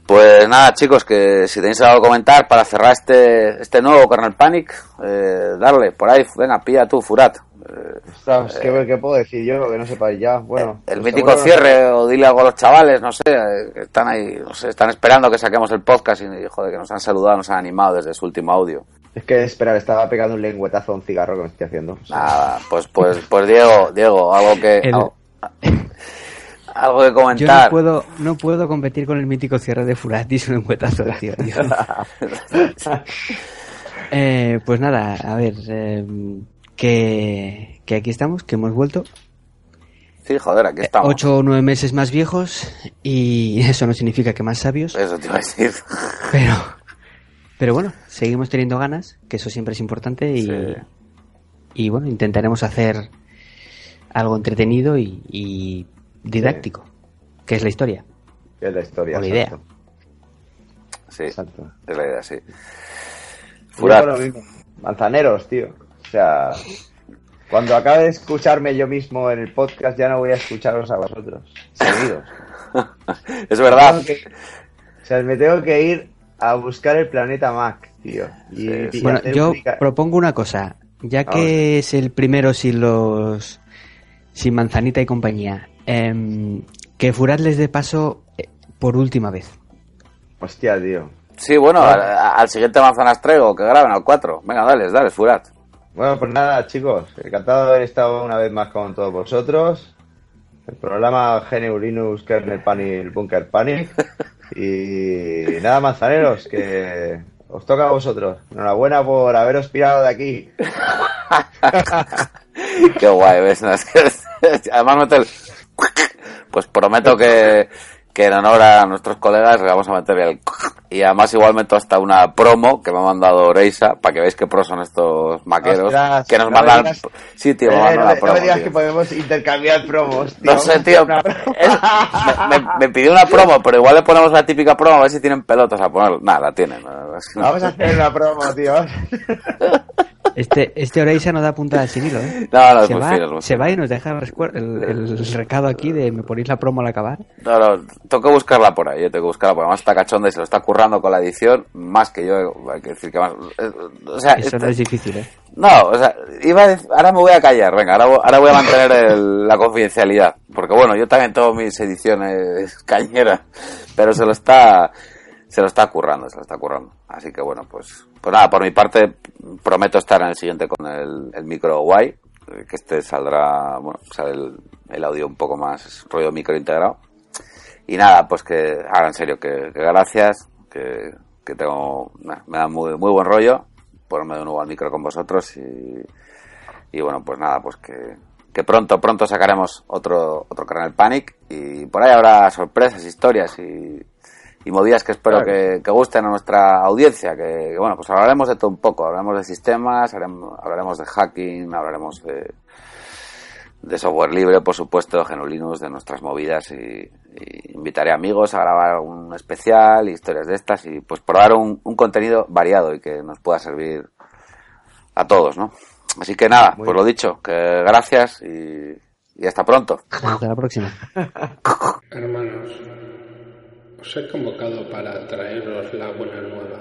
Pues nada, chicos, que si tenéis algo que comentar para cerrar este, este nuevo Kernel Panic, eh, darle, por ahí, venga, pilla tú, Furat. Eh, ¿qué, puedo decir yo? Que no sepáis ya. Bueno, el, pues mítico cierre, o dile algo a los chavales, no sé, eh, que están ahí, no sé, están esperando que saquemos el podcast y, joder, que nos han saludado, nos han animado desde su último audio. Es que, esperar, estaba pegando un lengüetazo a un cigarro que me estoy haciendo. Nada, pues, pues, pues Diego, Diego, algo que... Algo, que comentar. Yo no puedo, no puedo competir con el mítico cierre de Furatis un lengüetazo de tío. eh, pues nada, a ver, eh, que, que aquí estamos, que hemos vuelto. Sí, joder, aquí estamos. Ocho o nueve meses más viejos y eso no significa que más sabios. Eso te iba a decir. Pero, pero bueno, seguimos teniendo ganas, que eso siempre es importante y, y bueno, intentaremos hacer algo entretenido y, didáctico, que es la historia. Que es la historia. O la idea. Sí, exacto. es la idea, sí. Manzaneros, tío. O sea, cuando acabe de escucharme yo mismo en el podcast, ya no voy a escucharos a vosotros. Seguidos. es verdad. o sea, me tengo que ir a buscar el planeta Mac, tío. bueno, yo propongo una cosa. Ya que es el primero sin los. sin Manzanita y compañía. Em, que Furat les dé paso eh, por última vez. Hostia, tío. Sí, bueno, al, siguiente manzanas traigo, que graben al 4. Venga, dale, dale, Furat. Bueno, pues nada, chicos, encantado de haber estado una vez más con todos vosotros. El programa GNU Linux, Kernel Panic, Bunker Panic. Y nada, manzaneros, que os toca a vosotros. Enhorabuena por haberos pirado de aquí. Qué guay, ¿ves? Además. Pues prometo que que en honor a nuestros colegas le vamos a meter el... Y además igual meto hasta una promo que me ha mandado Reisa, para que veáis qué pro son estos maqueros, que nos mandan... sí, tío, me no, promo, digas que podemos intercambiar promos, tío. No sé, tío. me, pidió una promo, pero igual le ponemos la típica promo a ver si tienen pelotas a poner. Nada, la tienen. Vamos a hacer una promo, tío. Este, este Oreisa no da punta de sigilo, ¿eh? No, no, se, va, se va y nos deja el, el, recado aquí de me ponéis la promo al acabar. No, no, tengo que buscarla por ahí, yo tengo que buscarla por ahí. Además está cachonda y se lo está currando con la edición más que yo, hay que decir que más... Eh, o sea, Eso no es difícil, ¿eh? No, o sea, iba a ahora me voy a callar, venga, ahora, ahora voy a mantener la confidencialidad. Porque bueno, yo también tengo mis ediciones cañeras, pero se lo está se lo está currando, se lo está currando. Así que bueno, pues, pues nada, por mi parte prometo estar en el siguiente con el, micro guay, que este saldrá, bueno, sale el, audio un poco más rollo micro integrado. Y nada, pues que haga en serio, que, gracias, que, que tengo, me da muy, muy buen rollo ponerme de nuevo al micro con vosotros y, y bueno, pues nada, pues que, que pronto, pronto sacaremos otro, otro canal Panic y por ahí habrá sorpresas, historias y, y movidas que espero que, gusten a nuestra audiencia, que, bueno, pues hablaremos de todo un poco, hablaremos de sistemas, hablaremos, de hacking, hablaremos de, de software libre, por supuesto, de Genulinus, de nuestras movidas y, invitaré amigos a grabar un especial, historias de estas y pues probar un, un contenido variado y que nos pueda servir a todos, ¿no? Así que nada, pues lo dicho, que gracias y, y hasta pronto. Hasta la próxima. Hermanos. Os he convocado para traeros la buena nueva.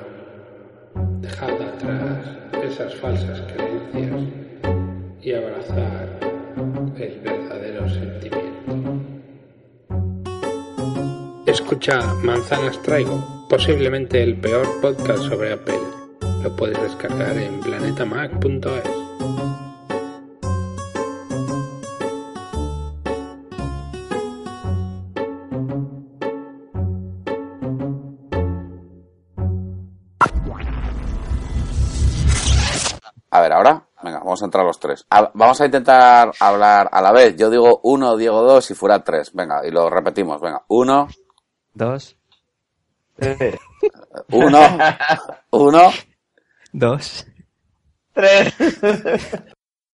Dejad atrás esas falsas creencias y abrazar el verdadero sentimiento. Escucha Manzanas Traigo, posiblemente el peor podcast sobre Apple. Lo puedes descargar en planetamac.es. ahora, venga, vamos a entrar los tres. A- vamos a intentar hablar a la vez. Yo digo uno, Diego dos, si fuera tres. Venga, y lo repetimos. Venga, uno, Dos. Tres. uno, uno. Dos. Tres.